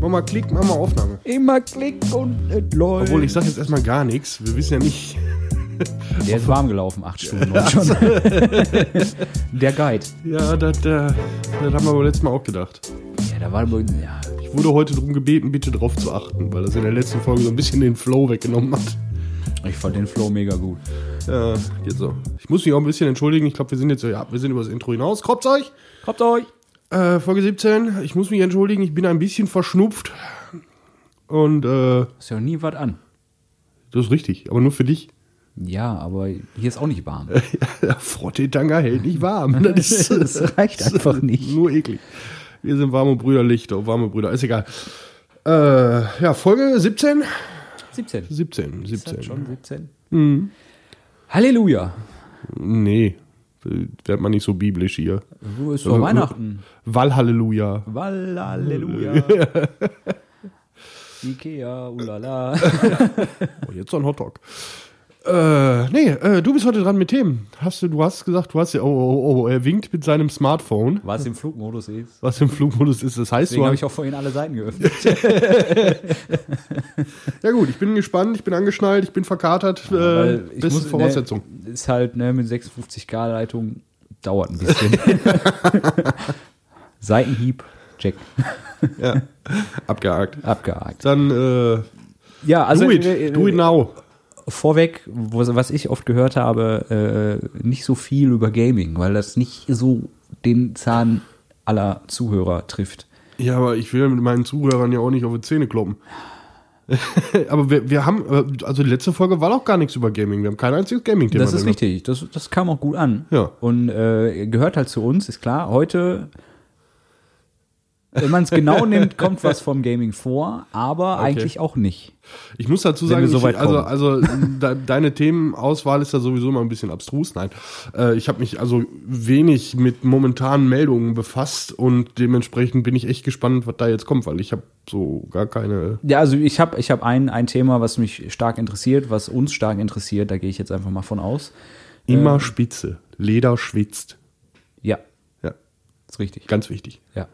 Mach mal Klick, mach mal Aufnahme. Immer Klick und es läuft. Obwohl, ich sag jetzt erstmal gar nichts. Wir wissen ja nicht. Der ist warm gelaufen, acht Stunden und schon. Der Guide. Ja, das, das, das haben wir aber letztes Mal auch gedacht. Ja, da war wohl- ja, Ich wurde heute darum gebeten, bitte drauf zu achten, weil das in der letzten Folge so ein bisschen den Flow weggenommen hat. ich fand den Flow mega gut. Ja, geht so. Ich muss mich auch ein bisschen entschuldigen. Ich glaube, wir sind jetzt, ja, wir sind über das Intro hinaus. Kroppt euch! Kommt euch. Äh, Folge 17. Ich muss mich entschuldigen, ich bin ein bisschen verschnupft. Und, äh, Ist ja nie was an. das ist richtig, aber nur für dich. Ja, aber hier ist auch nicht warm. Ja, Frottee-Tanga hält nicht warm. Das, ist, Das reicht einfach nicht. Nur eklig. Wir sind warme Brüderlichter, oh, warme Brüder. Ist egal. Äh, ja, Folge 17? 17. 17, Ist das 17. schon 17? Halleluja. Nee, wird man nicht so biblisch hier. Wo ist doch Weihnachten? Wallhalleluja. Wall, Halleluja. Ikea, ulala. Oh, jetzt so ein Hotdog. Äh, nee, äh, du bist heute dran mit Themen. Hast du, du hast gesagt, du hast ja, oh, oh, oh, er winkt mit seinem Smartphone, Was im Flugmodus ist. was im Flugmodus ist. Das heißt, Deswegen du habe ich auch vorhin alle Seiten geöffnet. ja gut, ich bin gespannt, ich bin angeschnallt, ich bin verkatert. Äh, Weil ich beste muss- Voraussetzung. Ne, ist halt ne, mit 56K Leitung dauert ein bisschen. Seitenhieb, check, Ja, abgehakt. abgehakt. Dann, äh, Ja, also do it, äh, do it now. Vorweg, was ich oft gehört habe, äh, nicht so viel über Gaming, weil das nicht so den Zahn aller Zuhörer trifft. Ja, aber ich will mit meinen Zuhörern ja auch nicht auf die Zähne kloppen. aber wir, wir haben, äh, also die letzte Folge war auch gar nichts über Gaming. Wir haben kein einziges Gaming-Thema. Das ist richtig, das, das kam auch gut an. Ja. Und äh, gehört halt zu uns, ist klar. Heute, wenn man es genau nimmt, kommt was vom Gaming vor, aber eigentlich auch nicht. Ich muss dazu sagen, so ich, also, also de, deine Themenauswahl ist ja sowieso immer ein bisschen abstrus. Nein, äh, ich habe mich also wenig mit momentanen Meldungen befasst und dementsprechend bin ich echt gespannt, was da jetzt kommt, weil ich habe so gar keine. Ja, also ich habe ich hab ein, ein Thema, was mich stark interessiert, was uns stark interessiert, da gehe ich jetzt einfach mal von aus. Immer Spitze. Leder schwitzt. Ja, Ja, ist richtig. ganz wichtig. Ja.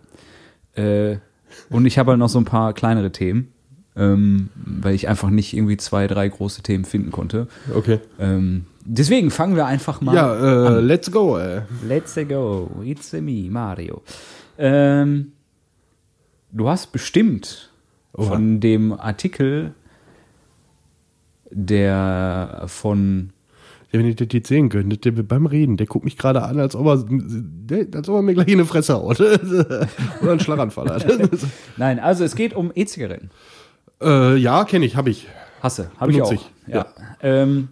Äh, und ich habe halt noch so ein paar kleinere Themen, ähm, weil ich einfach nicht irgendwie zwei, drei große Themen finden konnte. Okay. Ähm, deswegen fangen wir einfach mal Ja, äh, let's go. Äh. Let's go. It's me, Mario. Ähm, du hast bestimmt Oha. von dem Artikel, der von Ja, wenn ihr das jetzt sehen könntet, der beim Reden, der guckt mich gerade an, als ob er, der, als ob er mir gleich in die Fresse haut. Oder einen Schlaganfall hat. Nein, also es geht um E-Zigaretten. äh, ja, kenne ich, habe ich. Hasse, habe ich auch. Ich, Ja. Ähm,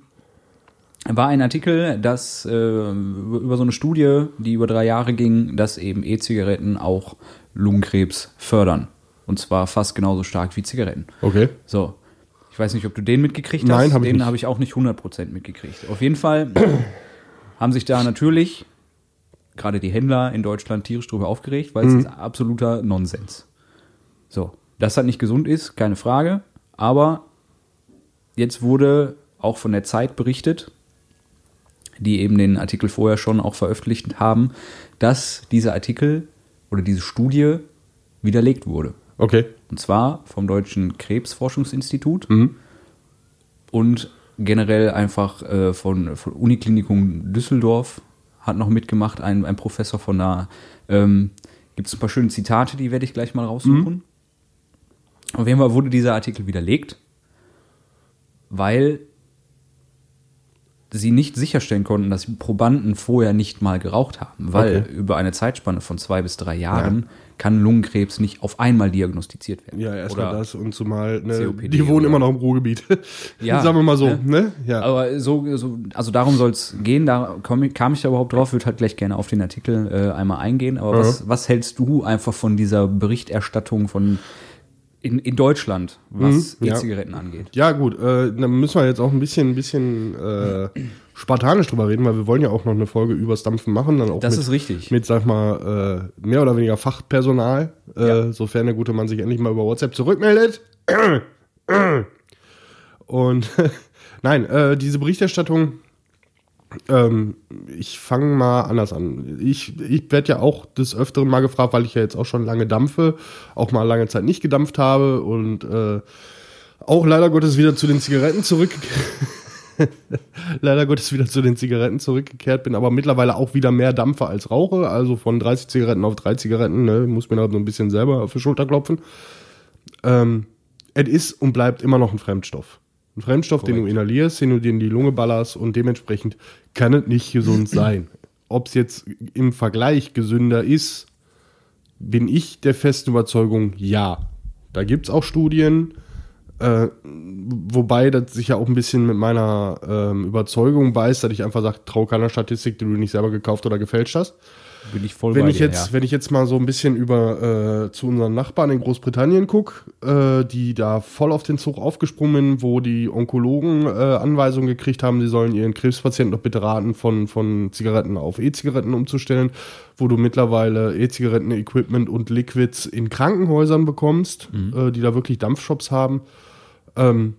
war ein Artikel, das äh, über so eine Studie, die über drei Jahre ging, dass eben E-Zigaretten auch Lungenkrebs fördern. Und zwar fast genauso stark wie Zigaretten. Okay. So. Ich weiß nicht, ob du den mitgekriegt Nein, hast. hab ich den habe ich auch nicht 100% mitgekriegt. Auf jeden Fall haben sich da natürlich gerade die Händler in Deutschland tierisch drüber aufgeregt, weil Mhm. es ist absoluter Nonsens. So. Dass das nicht gesund ist, keine Frage. Aber jetzt wurde auch von der Zeit berichtet, die eben den Artikel vorher schon auch veröffentlicht haben, dass dieser Artikel oder diese Studie widerlegt wurde. Okay. Und zwar vom Deutschen Krebsforschungsinstitut und generell einfach äh, von, von Uniklinikum Düsseldorf hat noch mitgemacht, ein, ein Professor von da. Ähm, Gibt es ein paar schöne Zitate, die werde ich gleich mal raussuchen. Auf jeden Fall wurde dieser Artikel widerlegt, weil sie nicht sicherstellen konnten, dass die Probanden vorher nicht mal geraucht haben, weil Okay. über eine Zeitspanne von zwei bis drei Jahren kann Lungenkrebs nicht auf einmal diagnostiziert werden. Ja, erstmal das und zumal, ne, COPD die wohnen immer noch im Ruhrgebiet. Ja, Sagen wir mal so, ne? ne? Ja. Aber so, so also darum soll es gehen, da komm, kam ich da überhaupt drauf, würde halt gleich gerne auf den Artikel äh, einmal eingehen. Aber was, was hältst du einfach von dieser Berichterstattung von in, in Deutschland, was Mhm, ja. E-Zigaretten angeht? Ja, gut, äh, dann müssen wir jetzt auch ein bisschen, ein bisschen äh, spartanisch drüber reden, weil wir wollen ja auch noch eine Folge übers Dampfen machen. Dann auch Das mit, ist richtig. mit, sag mal, äh, mehr oder weniger Fachpersonal, äh, Ja. sofern der gute Mann sich endlich mal über WhatsApp zurückmeldet. Und nein, äh, diese Berichterstattung Ähm, ich fange mal anders an. Ich, ich werde ja auch des Öfteren mal gefragt, weil ich ja jetzt auch schon lange dampfe, auch mal lange Zeit nicht gedampft habe und äh, auch leider Gottes wieder zu den Zigaretten zurück. leider Gottes wieder zu den Zigaretten zurückgekehrt bin, aber mittlerweile auch wieder mehr Dampfer als rauche, also von 30 Zigaretten auf 3 Zigaretten, ne, muss mir halt so ein bisschen selber auf die Schulter klopfen. Ähm, es ist und bleibt immer noch ein Fremdstoff. Ein Fremdstoff, Korrekt. den du inhalierst, den du dir in die Lunge ballerst und dementsprechend kann es nicht gesund sein. Ob es jetzt im Vergleich gesünder ist, bin ich der festen Überzeugung, ja. Da gibt es auch Studien, äh, wobei das sich ja auch ein bisschen mit meiner ähm, Überzeugung beißt, dass ich einfach sage, trau keiner Statistik, die du nicht selber gekauft oder gefälscht hast. Bin ich voll wenn bei ich dir, jetzt, ja. Wenn ich jetzt mal so ein bisschen über äh, zu unseren Nachbarn in Großbritannien gucke, äh, die da voll auf den Zug aufgesprungen sind, wo die Onkologen äh, Anweisungen gekriegt haben, sie sollen ihren Krebspatienten doch bitte raten, von, von Zigaretten auf E-Zigaretten umzustellen, wo du mittlerweile E-Zigaretten-Equipment und Liquids in Krankenhäusern bekommst, Mhm. äh, die da wirklich Dampfshops haben. Ähm,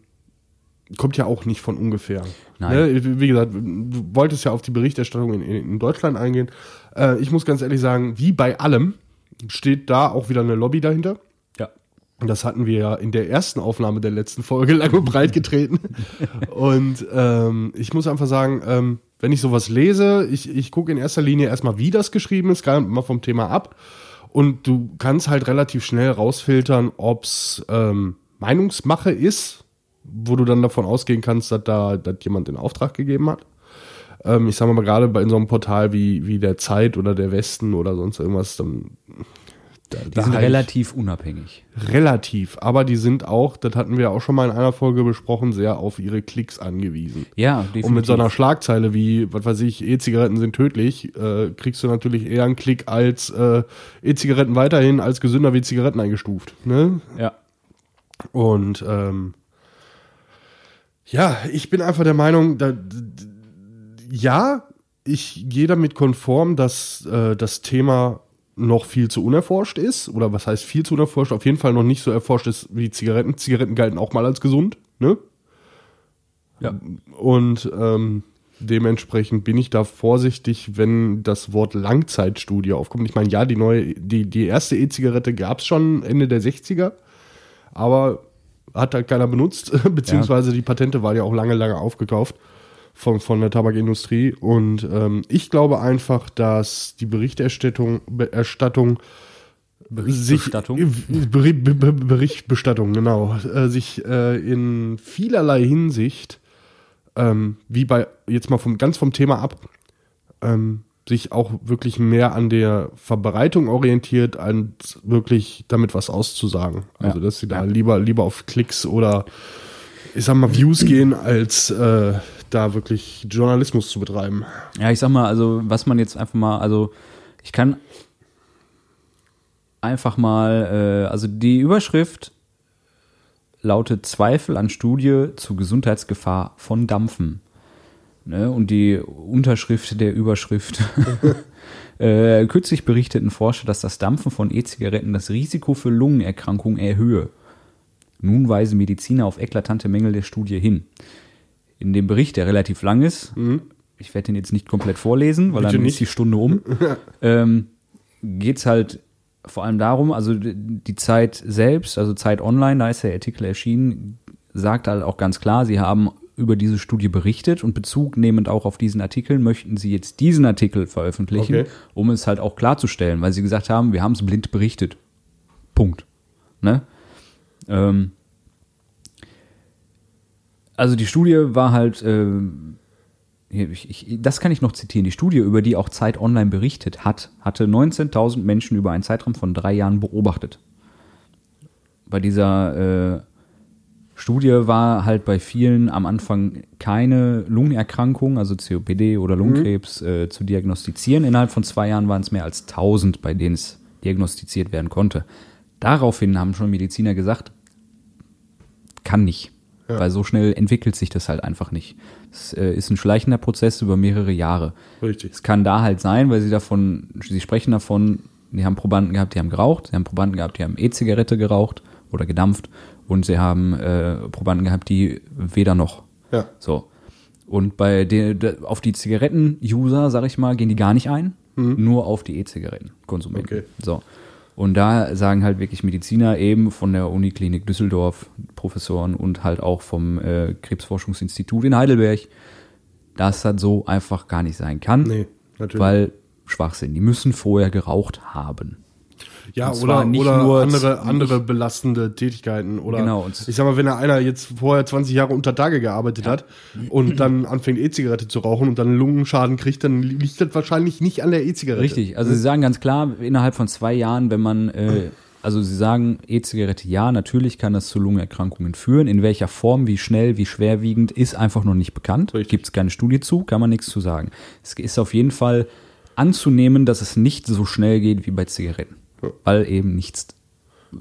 kommt ja auch nicht von ungefähr. Nein. Ne? Wie gesagt, du wolltest ja auf die Berichterstattung in, in Deutschland eingehen. Äh, ich muss ganz ehrlich sagen, wie bei allem steht da auch wieder eine Lobby dahinter. Ja. Das hatten wir ja in der ersten Aufnahme der letzten Folge lang und breit getreten. und ähm, ich muss einfach sagen, ähm, wenn ich sowas lese, ich, ich gucke in erster Linie erstmal, wie das geschrieben ist, gar mal vom Thema ab. Und du kannst halt relativ schnell rausfiltern, ob's ähm, Meinungsmache ist, wo du dann davon ausgehen kannst, dass da dass jemand den Auftrag gegeben hat. Ähm, ich sage mal gerade bei in so einem Portal wie, wie der Zeit oder der Westen oder sonst irgendwas, dann da, Die sind halt relativ unabhängig. relativ, aber die sind auch, das hatten wir auch schon mal in einer Folge besprochen, sehr auf ihre Klicks angewiesen. Ja, definitiv. Und mit so einer Schlagzeile wie, was weiß ich, E-Zigaretten sind tödlich, äh, kriegst du natürlich eher einen Klick als äh, E-Zigaretten weiterhin als gesünder wie Zigaretten eingestuft. Ne? ja. Und ähm, ja, ich bin einfach der Meinung, da, ja, ich gehe damit konform, dass äh, das Thema noch viel zu unerforscht ist. Oder was heißt viel zu unerforscht? Auf jeden Fall noch nicht so erforscht ist wie Zigaretten. Zigaretten galten auch mal als gesund, ne? Ja. Und ähm, dementsprechend bin ich da vorsichtig, wenn das Wort Langzeitstudie aufkommt. Ich meine, ja, die neue, die, die erste E-Zigarette gab es schon Ende der 60er, aber hat halt keiner benutzt, beziehungsweise die Patente waren ja auch lange, lange aufgekauft von, von der Tabakindustrie. Und ähm, ich glaube einfach, dass die Berichterstattung Erstattung sich Berichterstattung? Beri- Be- Be- Berichtbestattung, genau, äh, sich äh, in vielerlei Hinsicht, ähm, wie bei, jetzt mal vom, ganz vom Thema ab, ähm, sich auch wirklich mehr an der Verbreitung orientiert, als wirklich damit was auszusagen. Also, dass sie da lieber, lieber auf Klicks oder, ich sag mal, Views gehen, als äh, da wirklich Journalismus zu betreiben. Ja, ich sag mal, also was man jetzt einfach mal, also ich kann einfach mal, äh, also die Überschrift lautet Zweifel an Studie zur Gesundheitsgefahr von Dampfen. Ne? Und die Unterschrift der Überschrift äh, kürzlich berichteten Forscher, dass das Dampfen von E-Zigaretten das Risiko für Lungenerkrankungen erhöhe. Nun weisen Mediziner auf eklatante Mängel der Studie hin. In dem Bericht, der relativ lang ist, ich werde den jetzt nicht komplett vorlesen, weil Bitte dann nicht. ist die Stunde um, ähm, geht es halt vor allem darum, also die Zeit selbst, also Zeit Online, da ist der Artikel erschienen, sagt halt auch ganz klar, sie haben über diese Studie berichtet und Bezug nehmend auch auf diesen Artikel möchten sie jetzt diesen Artikel veröffentlichen, Okay. um es halt auch klarzustellen, weil sie gesagt haben, wir haben es blind berichtet. Punkt. Ne? Ähm, also die Studie war halt, hier, ich, ich, das kann ich noch zitieren, die Studie, über die auch Zeit Online berichtet hat, hatte 19.000 Menschen über einen Zeitraum von drei Jahren beobachtet. Bei dieser äh, Studie war halt bei vielen am Anfang keine Lungenerkrankung, also COPD oder Lungenkrebs, äh, zu diagnostizieren. Innerhalb von zwei Jahren waren es mehr als 1000, bei denen es diagnostiziert werden konnte. Daraufhin haben schon Mediziner gesagt, kann nicht. Weil so schnell entwickelt sich das halt einfach nicht. Es äh, ist ein schleichender Prozess über mehrere Jahre. Richtig. Es kann da halt sein, weil sie davon, sie sprechen davon, die haben Probanden gehabt, die haben geraucht, sie haben Probanden gehabt, die haben E-Zigarette geraucht oder gedampft und sie haben äh, Probanden gehabt, die weder noch. Ja. So. Und bei den, auf die Zigaretten-User, sag ich mal, gehen die gar nicht ein, nur auf die E-Zigaretten-Konsumenten. Okay. So. Und da sagen halt wirklich Mediziner eben von der Uniklinik Düsseldorf, Professoren und halt auch vom äh, Krebsforschungsinstitut in Heidelberg, dass das so einfach gar nicht sein kann. Nee, natürlich. Weil Schwachsinn. Die müssen vorher geraucht haben. Ja, Und oder, nicht oder nur andere, andere belastende Tätigkeiten. Oder Genau, ich sag mal, wenn einer jetzt vorher 20 Jahre unter Tage gearbeitet hat und dann anfängt E-Zigarette zu rauchen und dann Lungenschaden kriegt, dann liegt das wahrscheinlich nicht an der E-Zigarette. Richtig. Also sie sagen ganz klar, innerhalb von zwei Jahren, wenn man, äh, also sie sagen, E-Zigarette ja, natürlich kann das zu Lungenerkrankungen führen. In welcher Form, wie schnell, wie schwerwiegend, ist einfach noch nicht bekannt. Gibt es keine Studie zu, kann man nichts zu sagen. Es ist auf jeden Fall anzunehmen, dass es nicht so schnell geht wie bei Zigaretten. Ja. Weil eben nichts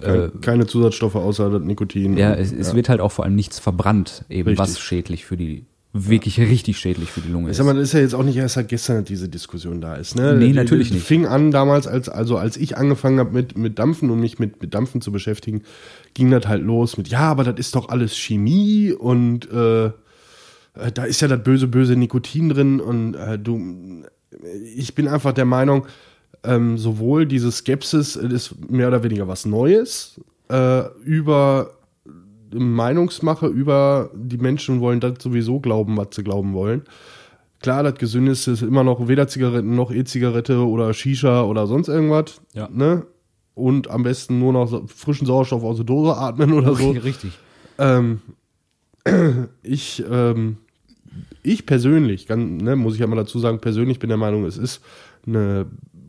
Keine, keine Zusatzstoffe außer Nikotin. Ja, es, es wird halt auch vor allem nichts verbrannt, eben Richtig. was schädlich für die, wirklich richtig schädlich für die Lunge Ich ist. sag mal, das ist ja jetzt auch nicht erst seit gestern, dass diese Diskussion da ist. Ne? Nee, Die- natürlich die nicht. fing an damals, als, also als ich angefangen habe mit, mit Dampfen und mich mit, mit Dampfen zu beschäftigen, ging das halt los mit, ja, aber das ist doch alles Chemie und äh, äh, da ist ja das böse, böse Nikotin drin und äh, du, ich bin einfach der Meinung, ähm, sowohl diese Skepsis äh, ist mehr oder weniger was Neues, äh, über Meinungsmache, über die Menschen wollen das sowieso glauben, was sie glauben wollen. Klar, das Gesündeste ist immer noch weder Zigaretten noch E-Zigarette oder Shisha oder sonst irgendwas. Ja. Ne? Und am besten nur noch frischen Sauerstoff aus der Dose atmen oder so. Richtig. Ähm, ich, ähm, ich persönlich, kann, ne, muss ich ja mal dazu sagen, persönlich bin der Meinung, es ist eine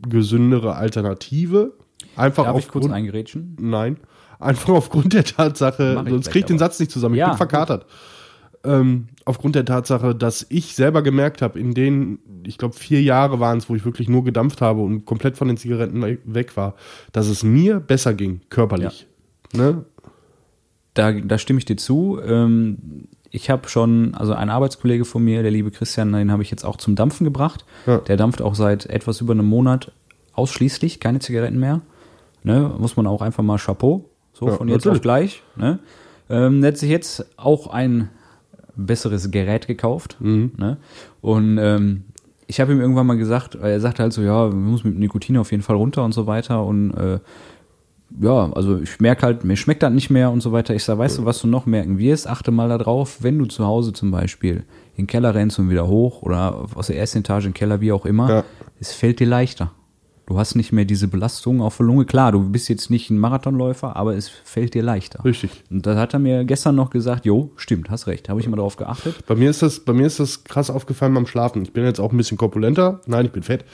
gesündere Alternative. Einfach Darf ich kurz aufgrund, eingerätschen? Nein. Einfach aufgrund der Tatsache, sonst gleich krieg ich den aber. Satz nicht zusammen, ich Ja, bin verkatert. Ähm, aufgrund der Tatsache, dass ich selber gemerkt habe, in den, ich glaube, vier Jahre waren es, wo ich wirklich nur gedampft habe und komplett von den Zigaretten we- weg war, dass es mir besser ging, körperlich. Ne? Da, da stimme ich dir zu. Ähm, ich habe schon, also ein Arbeitskollege von mir, der liebe Christian, den habe ich jetzt auch zum Dampfen gebracht. Ja. Der dampft auch seit etwas über einem Monat ausschließlich, keine Zigaretten mehr. Ne? Muss man auch einfach mal Chapeau, so Ja, von jetzt natürlich. auf gleich. Ne? Ähm, der hat sich jetzt auch ein besseres Gerät gekauft. Mhm. Ne? Und ähm, ich habe ihm irgendwann mal gesagt, er sagte halt so, ja, man muss mit Nikotin auf jeden Fall runter und so weiter. Und äh, ja, also ich merke halt, mir schmeckt das nicht mehr und so weiter. Ich sage, weißt du, was du noch merken wirst? Achte mal darauf, wenn du zu Hause zum Beispiel in den Keller rennst und wieder hoch oder aus der ersten Etage in den Keller, wie auch immer, Ja. es fällt dir leichter. Du hast nicht mehr diese Belastung auf der Lunge. Klar, du bist jetzt nicht ein Marathonläufer, aber es fällt dir leichter. Richtig. Und da hat er mir gestern noch gesagt, jo, stimmt, hast recht. Habe ich immer darauf geachtet. Bei mir ist das, bei mir ist das krass aufgefallen beim Schlafen. Ich bin jetzt auch ein bisschen korpulenter. Nein, ich bin fett.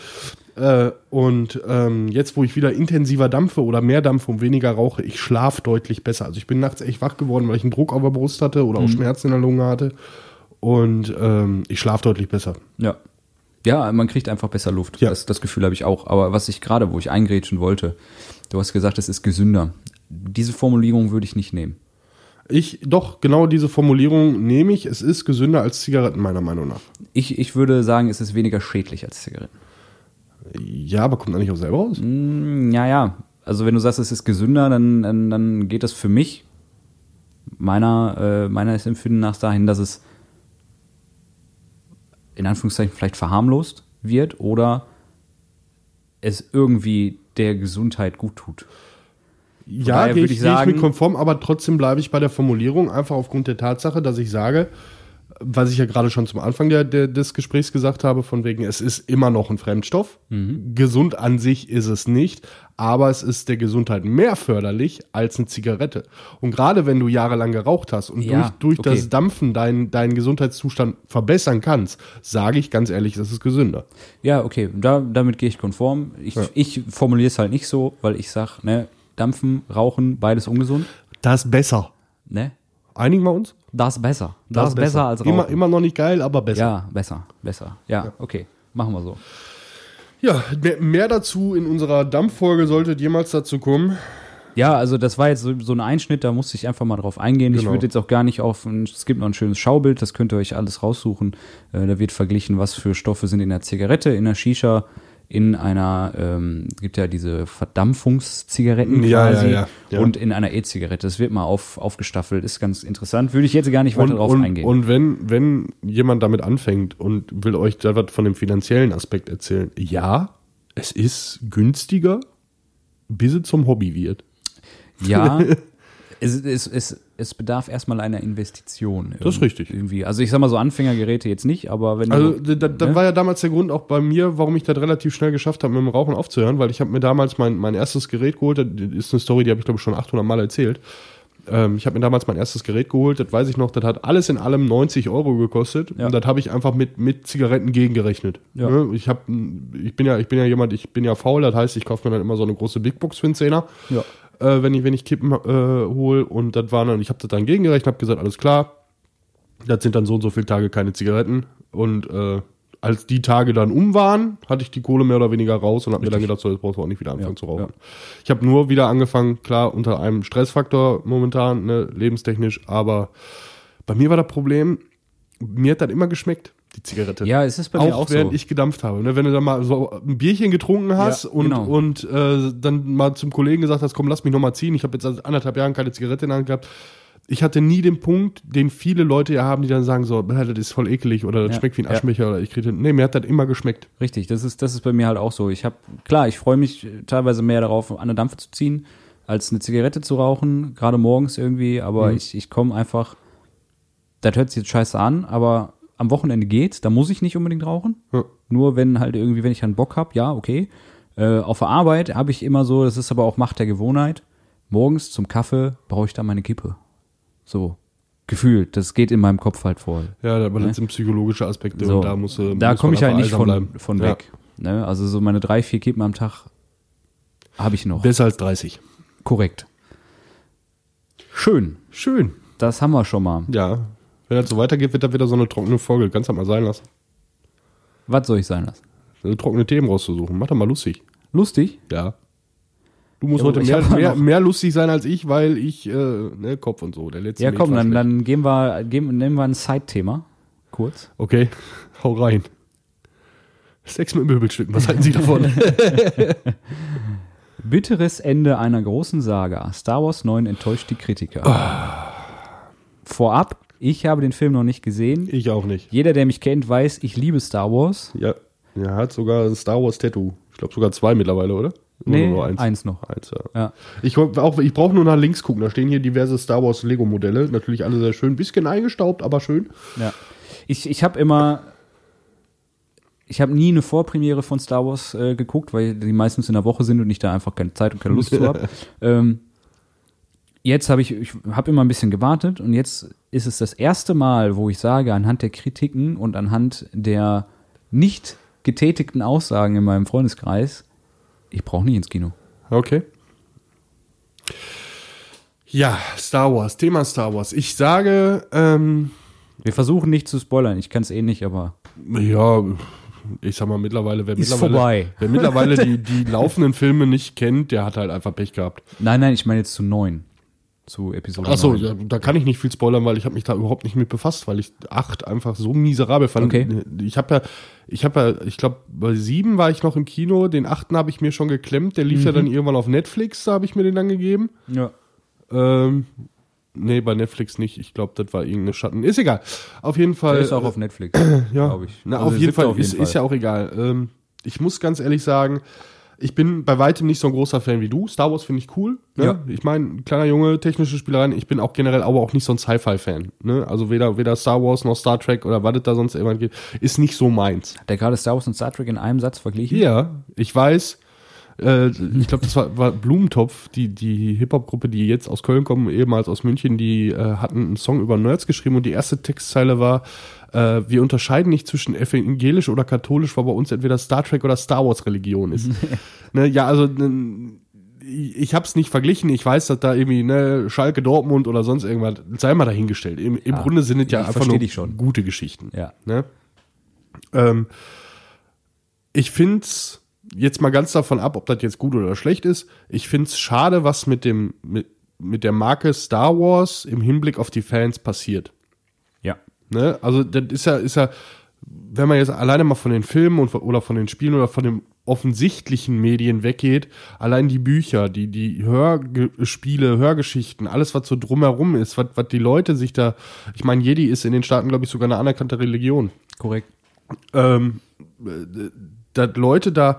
Äh, und ähm, jetzt, wo ich wieder intensiver dampfe oder mehr dampfe und weniger rauche, ich schlafe deutlich besser. Also ich bin nachts echt wach geworden, weil ich einen Druck auf der Brust hatte oder auch Schmerzen in der Lunge hatte. Und ähm, ich schlafe deutlich besser. Ja. Ja, man kriegt einfach besser Luft. Ja. Das, das Gefühl habe ich auch. Aber was ich gerade, wo ich eingrätschen wollte, du hast gesagt, es ist gesünder. Diese Formulierung würde ich nicht nehmen. Ich, doch, genau diese Formulierung nehme ich. Es ist gesünder als Zigaretten, meiner Meinung nach. Ich, ich würde sagen, es ist weniger schädlich als Zigaretten. Ja, aber kommt da nicht auch selber raus? Mm, Ja, ja. Also wenn du sagst, es ist gesünder, dann, dann, dann geht das für mich, meiner, äh, meines Empfinden nach, dahin, dass es in Anführungszeichen vielleicht verharmlost wird oder es irgendwie der Gesundheit gut tut. Ja, gehe würde ich, ich gehe ich sagen- mit konform, aber trotzdem bleibe ich bei der Formulierung, einfach aufgrund der Tatsache, dass ich sage, was ich ja gerade schon zum Anfang der, der, des Gesprächs gesagt habe, von wegen, es ist immer noch ein Fremdstoff. Mhm. Gesund an sich ist es nicht, aber es ist der Gesundheit mehr förderlich als eine Zigarette. Und gerade wenn du jahrelang geraucht hast und Ja, durch, durch okay. das Dampfen deinen deinen Gesundheitszustand verbessern kannst, sage ich ganz ehrlich, das ist gesünder. Ja, okay, da, damit gehe ich konform. Ich, Ja. ich formuliere es halt nicht so, weil ich sage, ne, Dampfen, Rauchen, beides ungesund. Das ist besser. Ne? Einigen wir uns? Das ist besser. Das, ist besser, als Rauchen. Immer, immer noch nicht geil, aber besser. Ja, besser, besser. Ja, okay, machen wir so. Ja, mehr, dazu in unserer Dampffolge sollte jemals dazu kommen. Ja, also das war jetzt so, so ein Einschnitt, da musste ich einfach mal drauf eingehen. Ich Genau. würde jetzt auch gar nicht auf, es gibt noch ein schönes Schaubild, das könnt ihr euch alles raussuchen. Äh, da wird verglichen, was für Stoffe sind in der Zigarette, in der Shisha, in einer, ähm, gibt ja diese Verdampfungszigaretten Ja, quasi ja, ja, und in einer E-Zigarette. Das wird mal auf, aufgestaffelt, ist ganz interessant. Würde ich jetzt gar nicht weiter Und, drauf und, eingehen. und wenn, wenn jemand damit anfängt und will euch da was von dem finanziellen Aspekt erzählen, ja, es ist günstiger, bis es zum Hobby wird. Ja, es, es, es, es bedarf erstmal einer Investition. Das ist richtig. Irgendwie. Also ich sag mal so Anfängergeräte jetzt nicht, aber wenn Also du, da, da ne? war ja damals der Grund auch bei mir, warum ich das relativ schnell geschafft habe, mit dem Rauchen aufzuhören, weil ich habe mir damals mein, mein erstes Gerät geholt, das ist eine Story, die habe ich glaube ich schon 800 Mal erzählt. Ähm, ich habe mir damals mein erstes Gerät geholt, das weiß ich noch, das hat alles in allem 90 Euro gekostet Ja. und das habe ich einfach mit, mit Zigaretten gegengerechnet. Ja. Ne? Ich, hab, ich, bin ja, ich bin ja jemand, ich bin ja faul, das heißt, ich kaufe mir dann immer so eine große Big Box für einen Zehner ja. Äh, wenn ich wenn ich Kippen äh, hole und das war dann ich habe das dann gegengerechnet habe gesagt alles klar. Das sind dann so und so viele Tage keine Zigaretten. Und äh, als die Tage dann um waren hatte ich die Kohle mehr oder weniger raus und habe mir dann gedacht so jetzt brauchst du auch nicht wieder anfangen Ja, zu rauchen. ja. ich habe nur wieder angefangen klar unter einem Stressfaktor momentan ne, lebenstechnisch. Aber bei mir war das Problem mir hat das immer geschmeckt die Zigarette ja, es ist bei auch, mir auch während so. ich gedampft habe. Ne? Wenn du dann mal so ein Bierchen getrunken hast Ja, und, genau. und äh, dann mal zum Kollegen gesagt hast, komm, lass mich noch mal ziehen. Ich habe jetzt seit anderthalb Jahren keine Zigarette in der Hand gehabt. Ich hatte nie den Punkt, den viele Leute ja haben, die dann sagen so, "Bäh, das ist voll ekelig oder das Ja, schmeckt wie ein ja. Aschenbecher oder ich kriege, nee, mir hat das immer geschmeckt. Richtig, das ist, das ist bei mir halt auch so. Ich habe, klar, ich freue mich teilweise mehr darauf, an der Dampfe zu ziehen, als eine Zigarette zu rauchen, gerade morgens irgendwie, aber Mhm. ich, ich komme einfach, das hört sich jetzt scheiße an, aber am Wochenende geht's, da muss ich nicht unbedingt rauchen. Ja. Nur wenn halt irgendwie, wenn ich einen Bock hab, ja, okay. Äh, auf der Arbeit habe ich immer so, das ist aber auch Macht der Gewohnheit, morgens zum Kaffee brauche ich da meine Kippe. So, gefühlt, das geht in meinem Kopf halt vor. Ja, aber das sind psychologische Aspekte So, und da musst du da muss komme ich halt nicht von, von Ja. weg. Ne? Also so meine drei, vier Kippen am Tag habe ich noch. Besser als 30. Korrekt. Schön. Schön. Das haben wir schon mal. Ja. Wenn das so weitergeht, wird das wieder so eine trockene Folge. Kannst du mal sein lassen. Was soll ich sein lassen? So trockene Themen rauszusuchen. Mach doch mal lustig. Lustig? Ja. Du musst Ja, heute mehr, mehr, mehr lustig sein als ich, weil ich, äh, ne, Kopf und so, der letzte Ja, komm, dann, dann gehen wir, gehen, nehmen wir ein Side-Thema. Kurz. Okay, hau rein. Sex mit Möbelstücken, was halten Sie davon? Bitteres Ende einer großen Saga. Star Wars 9 enttäuscht die Kritiker. Vorab, ich habe den Film noch nicht gesehen. ich auch nicht. Jeder, der mich kennt, weiß, ich liebe Star Wars. Ja, er hat sogar ein Star Wars Tattoo. Ich glaube sogar zwei mittlerweile, oder? Nee, nur eins noch. Eins, ja. Ja. Ich, auch, ich brauche nur nach links gucken. Da stehen hier diverse Star Wars Lego Modelle. Natürlich alle sehr schön. Bisschen eingestaubt, aber schön. Ja. Ich, ich habe immer. Ich habe nie eine Vorpremiere von Star Wars äh, geguckt, weil die meistens in der Woche sind und ich da einfach keine Zeit und keine Lust zu habe. Ähm, jetzt habe ich, ich habe immer ein bisschen gewartet und jetzt ist es das erste Mal, wo ich sage, anhand der Kritiken und anhand der nicht getätigten Aussagen in meinem Freundeskreis, ich brauche nicht ins Kino. Okay. Ja, Star Wars, Thema Star Wars. Ich sage, ähm, Wir versuchen nicht zu spoilern, ich kann es eh nicht, aber ja, ich sag mal mittlerweile, wer Ist mittlerweile, vorbei. wer mittlerweile die, die laufenden Filme nicht kennt, der hat halt einfach Pech gehabt. nein, nein, ich meine jetzt zu neun. Zu Episode Achso, 9. ja, da kann ich nicht viel spoilern, weil ich habe mich da überhaupt nicht mit befasst, weil ich acht einfach so miserabel fand. Okay. Ich habe ja, ich habe ja, ich glaube, bei sieben war ich noch im Kino, den achten habe ich mir schon geklemmt, der lief Mhm. ja dann irgendwann auf Netflix, da habe ich mir den dann gegeben. Ja. Ähm, nee, bei Netflix nicht. Ich glaube, das war irgendeine Schatten. Ist egal. Auf jeden Fall. Der ist auch auf Netflix, ja, glaube ich. Na, Also auf jeden Fall, auf jeden ist, Fall. ist ja auch egal. Ähm, ich muss ganz ehrlich sagen, ich bin bei weitem nicht so ein großer Fan wie du. Star Wars finde ich cool. Ne? Ja. Ich meine, kleiner Junge, technische Spielereien. Ich bin auch generell aber auch nicht so ein Sci-Fi-Fan. Ne? Also weder, weder Star Wars noch Star Trek oder was es da sonst irgendwann gibt, ist nicht so meins. Der gerade Star Wars und Star Trek in einem Satz verglichen? Ja, ich weiß. Äh, ich glaube, das war, war Blumentopf, die, die Hip-Hop-Gruppe, die jetzt aus Köln kommen, ehemals aus München, die äh, hatten einen Song über Nerds geschrieben und die erste Textzeile war, äh, wir unterscheiden nicht zwischen evangelisch oder katholisch, weil bei uns entweder Star Trek oder Star Wars Religion ist. ne, ja, also ich ich hab's nicht verglichen. Ich weiß, dass da irgendwie ne, Schalke, Dortmund oder sonst irgendwas, sei mal dahingestellt. Im, im Ja, Grunde sind es ja einfach nur gute Geschichten. Ja. Ne? Ähm, ich find's jetzt mal ganz davon ab, ob das jetzt gut oder schlecht ist. Ich find's schade, was mit dem mit, mit der Marke Star Wars im Hinblick auf die Fans passiert. Ne? Also das ist ja ist ja wenn man jetzt alleine mal von den Filmen und oder von den Spielen oder von dem offensichtlichen Medien weggeht, allein die Bücher, die, die Hörspiele, Hörgeschichten, alles, was so drumherum ist, was, was die Leute sich da, ich meine, Jedi ist in den Staaten, glaube ich, sogar eine anerkannte Religion. Korrekt. Ähm, dass Leute da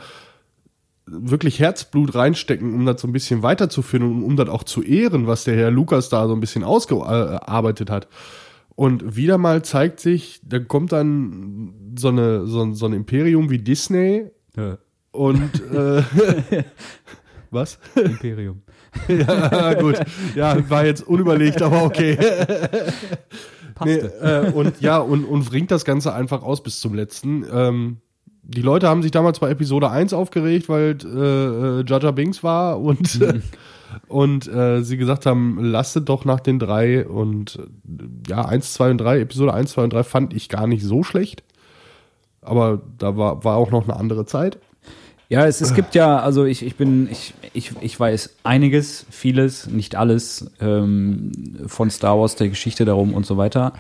wirklich Herzblut reinstecken, um das so ein bisschen weiterzuführen und um das auch zu ehren, was der Herr Lukas da so ein bisschen ausgearbeitet hat. Und wieder mal zeigt sich, da kommt dann so, eine, so, so ein Imperium wie Disney Ja. und äh, was? Imperium. ja, gut. Ja, war jetzt unüberlegt, aber okay. Nee, äh, und ja, und, und bringt das Ganze einfach aus bis zum letzten. Ähm, die Leute haben sich damals bei Episode 1 aufgeregt, weil äh, äh, Jaja Binks war und, und äh, sie gesagt haben, lasst doch nach den drei und ja, 1, 2 und 3, Episode 1, 2 und 3 fand ich gar nicht so schlecht. Aber da war, war auch noch eine andere Zeit. Ja, es, es gibt ja, also ich, ich bin, ich, ich, ich weiß einiges, vieles, nicht alles ähm, von Star Wars, der Geschichte darum und so weiter.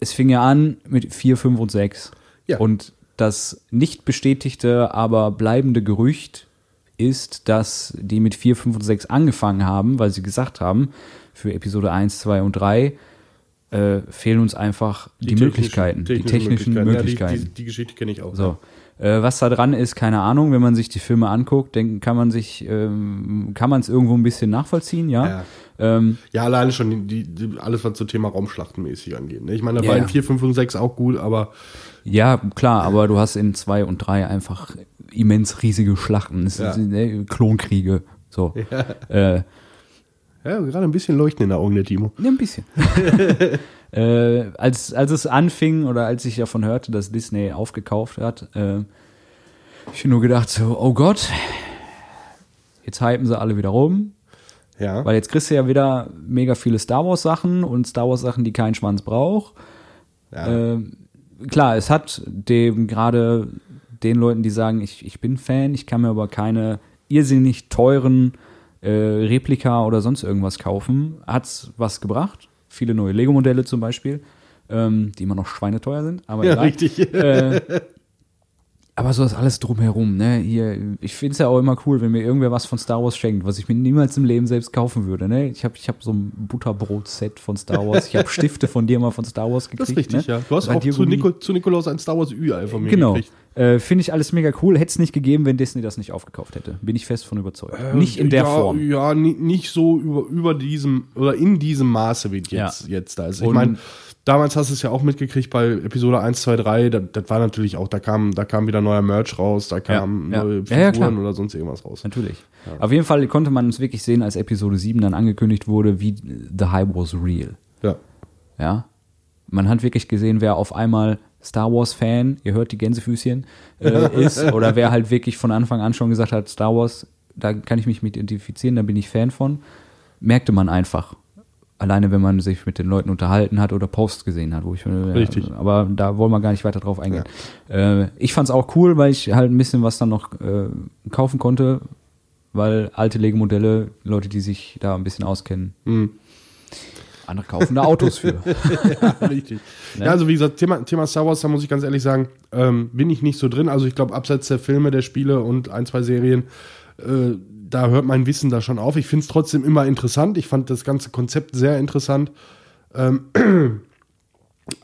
Es fing ja an mit 4, 5 und 6. Ja. Und das nicht bestätigte, aber bleibende Gerücht ist, dass die mit 4, 5 und 6 angefangen haben, weil sie gesagt haben, für Episode 1, 2 und 3 äh, fehlen uns einfach die, Möglichkeiten, die technischen Möglichkeiten. Ja, die, die, die Geschichte kenne ich auch. So. Äh, was da dran ist, keine Ahnung. Wenn man sich die Filme anguckt, dann kann man sich, ähm, kann man es irgendwo ein bisschen nachvollziehen, ja. Ja. Ähm, Ja, alleine schon die, die, alles, was so Thema Raumschlachtenmäßig angeht. Ne? Ich meine, da Ja, waren ja. 4, 5 und 6 auch gut, aber ja, klar, aber du hast in zwei und drei einfach immens riesige Schlachten. Es Ja. sind äh, Klonkriege. So. Äh, ja, gerade ein bisschen leuchten in der Augen, der Timo. Ja, ein bisschen. äh, als, als es anfing oder als ich davon hörte, dass Disney aufgekauft hat, äh, ich nur gedacht so, oh Gott, jetzt hypen sie alle wieder rum. Ja. Weil jetzt kriegst du ja wieder mega viele Star Wars Sachen und Star Wars Sachen, die kein Schwanz braucht. ja. Ähm, klar, es hat dem gerade den Leuten, die sagen, ich, ich bin Fan, ich kann mir aber keine irrsinnig teuren äh, Replika oder sonst irgendwas kaufen, hat's was gebracht. Viele neue Lego-Modelle zum Beispiel, ähm, die immer noch schweineteuer sind. Aber ja, egal. richtig. Äh, aber so ist alles drumherum, ne? Hier, ich finde es ja auch immer cool, wenn mir irgendwer was von Star Wars schenkt, was ich mir niemals im Leben selbst kaufen würde, ne? Ich habe ich hab so ein Butterbrot-Set von Star Wars. Ich habe Stifte von dir mal von Star Wars gekriegt. das ist richtig, ne? ja. Du hast auch zu. Nico, zu Nikolaus ein Star Wars Ü-Ei von mir Genau. gekriegt. Äh, Finde ich alles mega cool. Hätte es nicht gegeben, wenn Disney das nicht aufgekauft hätte. Bin ich fest von überzeugt. nicht in der ja, Form. Ja, ni- nicht so über, über diesem oder in diesem Maße, wie jetzt, jetzt da ist. Ich meine, damals hast du es ja auch mitgekriegt bei Episode 1, 2, 3. Das, das war natürlich auch, da kam, da kam wieder neuer Merch raus, da kamen ja. neue Ja, ja, Figuren klar. oder sonst irgendwas raus. Natürlich. Auf jeden Fall konnte man es wirklich sehen, als Episode 7 dann angekündigt wurde, wie The Hype was real. Ja. Ja. Man hat wirklich gesehen, wer auf einmal Star Wars-Fan, ihr hört die Gänsefüßchen, äh, ist, oder wer halt wirklich von Anfang an schon gesagt hat, Star Wars, da kann ich mich mit identifizieren, da bin ich Fan von, merkte man einfach. Alleine, wenn man sich mit den Leuten unterhalten hat oder Posts gesehen hat, wo ich, äh, Richtig. aber da wollen wir gar nicht weiter drauf eingehen. Äh, ich fand's auch cool, weil ich halt ein bisschen was dann noch äh, kaufen konnte, weil alte Lego-Modelle, Leute, die sich da ein bisschen auskennen, Mhm. andere kaufen da Autos für. Richtig. Ja, also wie gesagt, Thema, Thema Star Wars, da muss ich ganz ehrlich sagen, ähm, bin ich nicht so drin. Also ich glaube, abseits der Filme, der Spiele und ein, zwei Serien, äh, da hört mein Wissen da schon auf. Ich finde es trotzdem immer interessant. Ich fand das ganze Konzept sehr interessant. Ähm,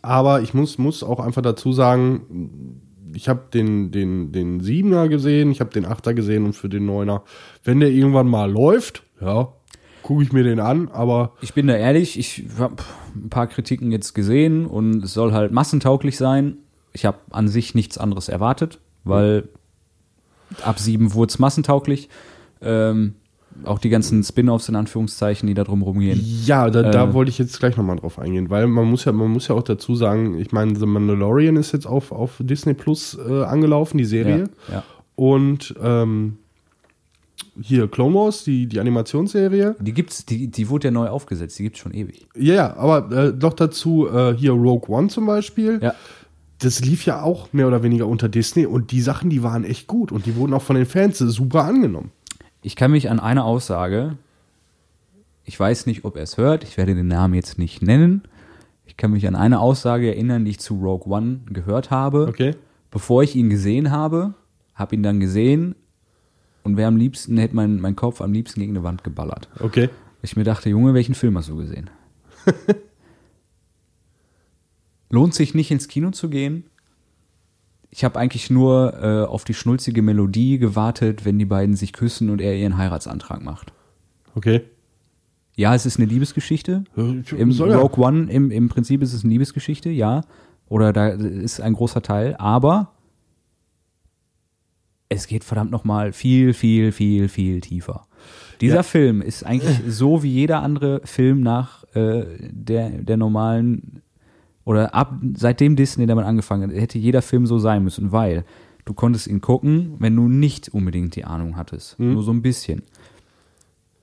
aber ich muss, muss auch einfach dazu sagen, ich habe den, den, den Siebener gesehen, ich habe den Achter gesehen und für den Neuner, wenn der irgendwann mal läuft, ja, gucke ich mir den an, aber Ich bin da ehrlich, ich habe ein paar Kritiken jetzt gesehen und es soll halt massentauglich sein. Ich habe an sich nichts anderes erwartet, weil ab sieben wurde es massentauglich. Ähm, auch die ganzen Spin-offs in Anführungszeichen, die da drum rumgehen. Ja, da, da Äh. wollte ich jetzt gleich nochmal drauf eingehen, weil man muss ja, man muss ja auch dazu sagen, ich meine, The Mandalorian ist jetzt auf, auf Disney Plus äh, angelaufen, die Serie. Ja, ja. Und ähm, hier Clone Wars, die, die Animationsserie. Die gibt's, die, die wurde ja neu aufgesetzt, die gibt's schon ewig. Ja, ja, aber äh, noch dazu äh, hier Rogue One zum Beispiel. Ja. Das lief ja auch mehr oder weniger unter Disney und die Sachen, die waren echt gut und die wurden auch von den Fans super angenommen. Ich kann mich an eine Aussage, ich weiß nicht, ob er es hört, ich werde den Namen jetzt nicht nennen. Ich kann mich an eine Aussage erinnern, die ich zu Rogue One gehört habe. Okay. Bevor ich ihn gesehen habe, hab ihn dann gesehen und wäre am liebsten, hätte mein, mein Kopf am liebsten gegen eine Wand geballert. Okay. Ich mir dachte, Junge, welchen Film hast du gesehen? Lohnt sich nicht ins Kino zu gehen? Ich habe eigentlich nur äh, auf die schnulzige Melodie gewartet, wenn die beiden sich küssen und er ihren Heiratsantrag macht. Okay. Ja, es ist eine Liebesgeschichte. Im Soll ja. Rogue One, im, im Prinzip ist es eine Liebesgeschichte, ja. Oder da ist ein großer Teil. Aber es geht verdammt nochmal viel, viel, viel, viel tiefer. Dieser Ja. Film ist eigentlich so wie jeder andere Film nach äh, der, der normalen oder ab seitdem Disney damit angefangen hat, hätte jeder Film so sein müssen, weil du konntest ihn gucken, wenn du nicht unbedingt die Ahnung hattest. Nur so ein bisschen.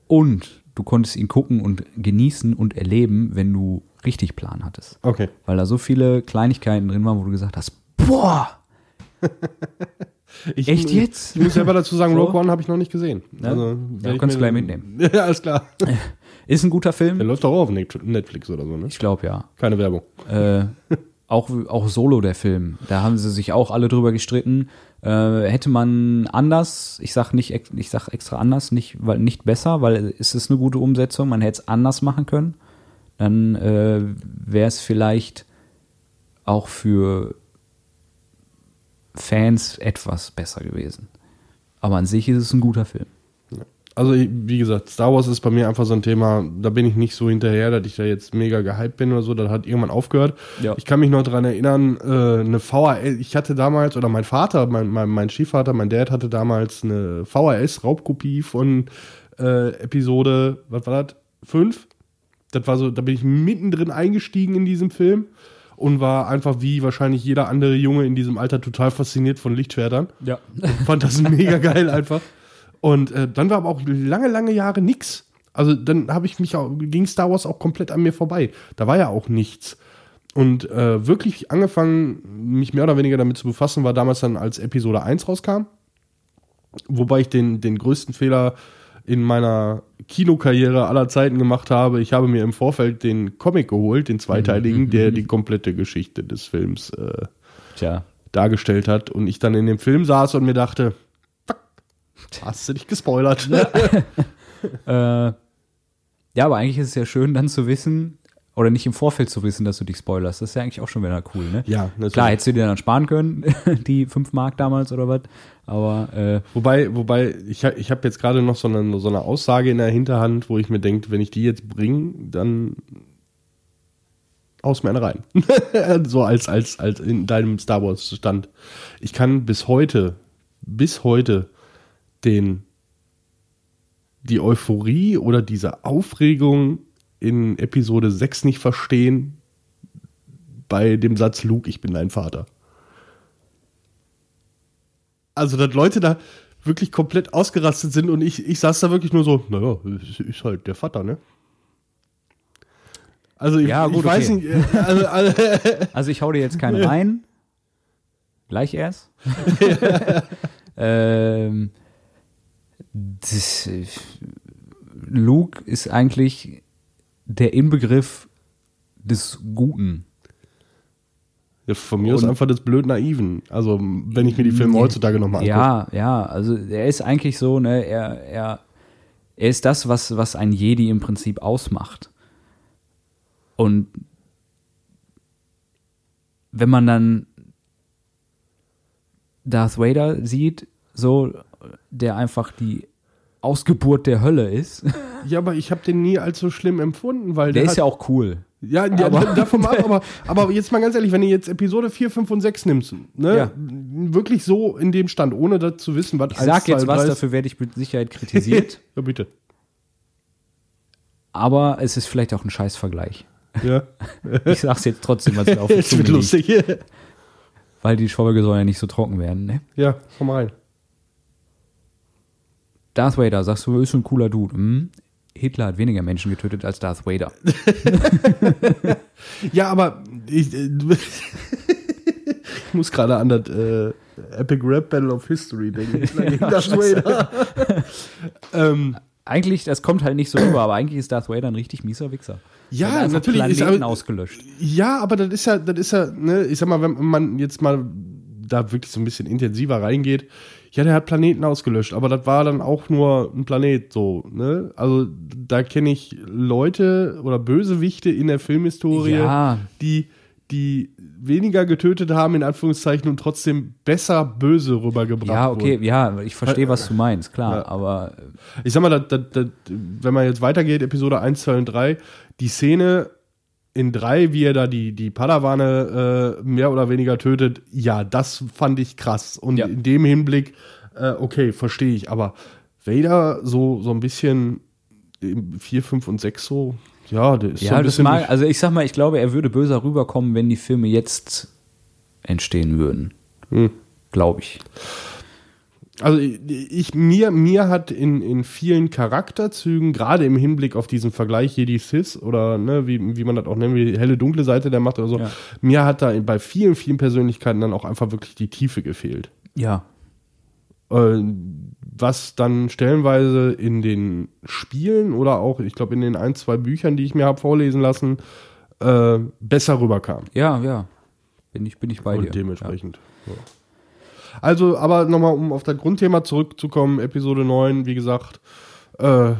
Und du konntest ihn gucken und genießen und erleben, wenn du richtig Plan hattest. Okay. Weil da so viele Kleinigkeiten drin waren, wo du gesagt hast, boah, Ich, Echt jetzt? Ich muss selber dazu sagen, So? Rogue One habe ich noch nicht gesehen. Also, Ja? werd Ja, kannst du gleich mitnehmen. Ja, alles klar. ist ein guter Der Film. läuft doch auch auf Net- Netflix oder so, ne? Ich glaube ja. Keine Werbung. Äh, auch, auch Solo der Film. Da haben sie sich auch alle drüber gestritten. Äh, hätte man anders, ich sag nicht, ich sag extra anders, nicht, weil nicht besser, weil es ist eine gute Umsetzung, man hätte es anders machen können. Dann äh, wäre es vielleicht auch für Fans etwas besser gewesen. Aber an sich ist es ein guter Film. Also, wie gesagt, Star Wars ist bei mir einfach so ein Thema, da bin ich nicht so hinterher, dass ich da jetzt mega gehypt bin oder so. Das hat irgendwann aufgehört. Ja. Ich kann mich noch dran erinnern, äh, eine VHS, ich hatte damals, oder mein Vater, mein, mein, mein Stiefvater, mein Dad hatte damals eine VHS-Raubkopie von äh, Episode, was war das? Fünf? Das war so, da bin ich mittendrin eingestiegen in diesem Film und war einfach wie wahrscheinlich jeder andere Junge in diesem Alter total fasziniert von Lichtschwertern. Ja. Fand das mega geil einfach. Und äh, dann war aber auch lange, lange Jahre nix. Also dann habe ich mich auch, ging Star Wars auch komplett an mir vorbei. Da war ja auch nichts. Und äh, wirklich angefangen, mich mehr oder weniger damit zu befassen, war damals dann, als Episode 1 rauskam. Wobei ich den, den größten Fehler in meiner Kinokarriere aller Zeiten gemacht habe. Ich habe mir im Vorfeld den Comic geholt, den zweiteiligen, der die komplette Geschichte des Films äh, dargestellt hat und ich dann in dem Film saß und mir dachte, fuck, hast du dich gespoilert? Äh, ja, aber eigentlich ist es ja schön, dann zu wissen, oder nicht im Vorfeld zu wissen, dass du dich spoilerst. Das ist ja eigentlich auch schon wieder cool, ne? Ja, natürlich. Klar, hättest du dir dann sparen können, die 5 Mark damals oder was. Aber äh, Wobei, wobei, ich, ich habe jetzt gerade noch so eine, so eine Aussage in der Hinterhand, wo ich mir denke, wenn ich die jetzt bringe, dann aus mir eine rein. so als, als, als in deinem Star Wars Stand. Ich kann bis heute, bis heute den, die Euphorie oder diese Aufregung in Episode 6 nicht verstehen bei dem Satz Luke, ich bin dein Vater. Also, dass Leute da wirklich komplett ausgerastet sind und ich, ich saß da wirklich nur so, naja, ist, halt der Vater, ne? Also ich, Ja, gut, ich weiß okay. nicht, äh, also, also, also ich hau dir jetzt keine rein. Gleich erst. ähm, das, äh, Luke ist eigentlich der Inbegriff des Guten. ja, von mir aus Und- einfach das blöd naiven. Also wenn ich mir die Filme heutzutage nochmal angucke. Ja, ja, also er ist eigentlich so, ne, er, er, er ist das, was, was ein Jedi im Prinzip ausmacht. Und wenn man dann Darth Vader sieht, so, der einfach die Ausgeburt der Hölle ist, Ja, aber ich habe den nie als so schlimm empfunden, weil der der, ist ja auch cool. Ja, ja Aber- davon mal ab, aber, aber jetzt mal ganz ehrlich, wenn du jetzt Episode 4, 5 und 6 nimmst, ne, Ja. wirklich so in dem Stand, ohne das zu wissen, was Ich sag jetzt was, dafür werde ich mit Sicherheit kritisiert, ja, bitte. aber es ist vielleicht auch ein Scheißvergleich. Ja, Ich sag's jetzt trotzdem, was mir auf es Zunge lustig. Weil die Folge soll ja nicht so trocken werden, ne? ja, komm rein. Darth Vader, sagst du, ist ein cooler Dude. Hm? Hitler hat weniger Menschen getötet als Darth Vader. Ja, aber ich, äh, ich muss gerade an das äh, Epic Rap Battle of History denken. Ja, das Vader. ähm, Eigentlich, das kommt halt nicht so rüber, aber eigentlich ist Darth Vader ein richtig mieser Wichser. Ja, natürlich ist Planeten aber, ausgelöscht. Ja, aber das ist ja, das ist ja, ne, ich sag mal, wenn man jetzt mal da wirklich so ein bisschen intensiver reingeht. Ja, der hat Planeten ausgelöscht, aber das war dann auch nur ein Planet so, ne? Also da kenne ich Leute oder Bösewichte in der Filmhistorie, Ja. die die weniger getötet haben, in Anführungszeichen, und trotzdem besser böse rübergebracht Ja, okay, wurden. ja, ich verstehe, was du meinst, klar, Ja. aber Ich sag mal, das, das, das, wenn man jetzt weitergeht, Episode 1, 2 und 3, die Szene in 3, wie er da die, die Padawane äh, mehr oder weniger tötet, ja, das fand ich krass. Und Ja. in dem Hinblick, äh, okay, verstehe ich. Aber Vader so, so ein bisschen im 4, 5 und 6 so, ja, der ist so ja, ein das bisschen. mag, also ich sag mal, ich glaube, er würde böser rüberkommen, wenn die Filme jetzt entstehen würden. Hm. Glaube ich. Also ich, mir, mir hat in, in vielen Charakterzügen, gerade im Hinblick auf diesen Vergleich Jedi Sith oder ne, wie, wie man das auch nennt, wie die helle dunkle Seite der Macht oder so, Ja. mir hat da bei vielen, vielen Persönlichkeiten dann auch einfach wirklich die Tiefe gefehlt. Ja. Äh, was dann stellenweise in den Spielen oder auch, ich glaube, in den ein, zwei Büchern, die ich mir habe vorlesen lassen, äh, besser rüberkam. Ja, ja. Bin ich, bin ich bei dir. Und dementsprechend. Ja. Also, aber nochmal, um auf das Grundthema zurückzukommen, Episode 9, wie gesagt, äh,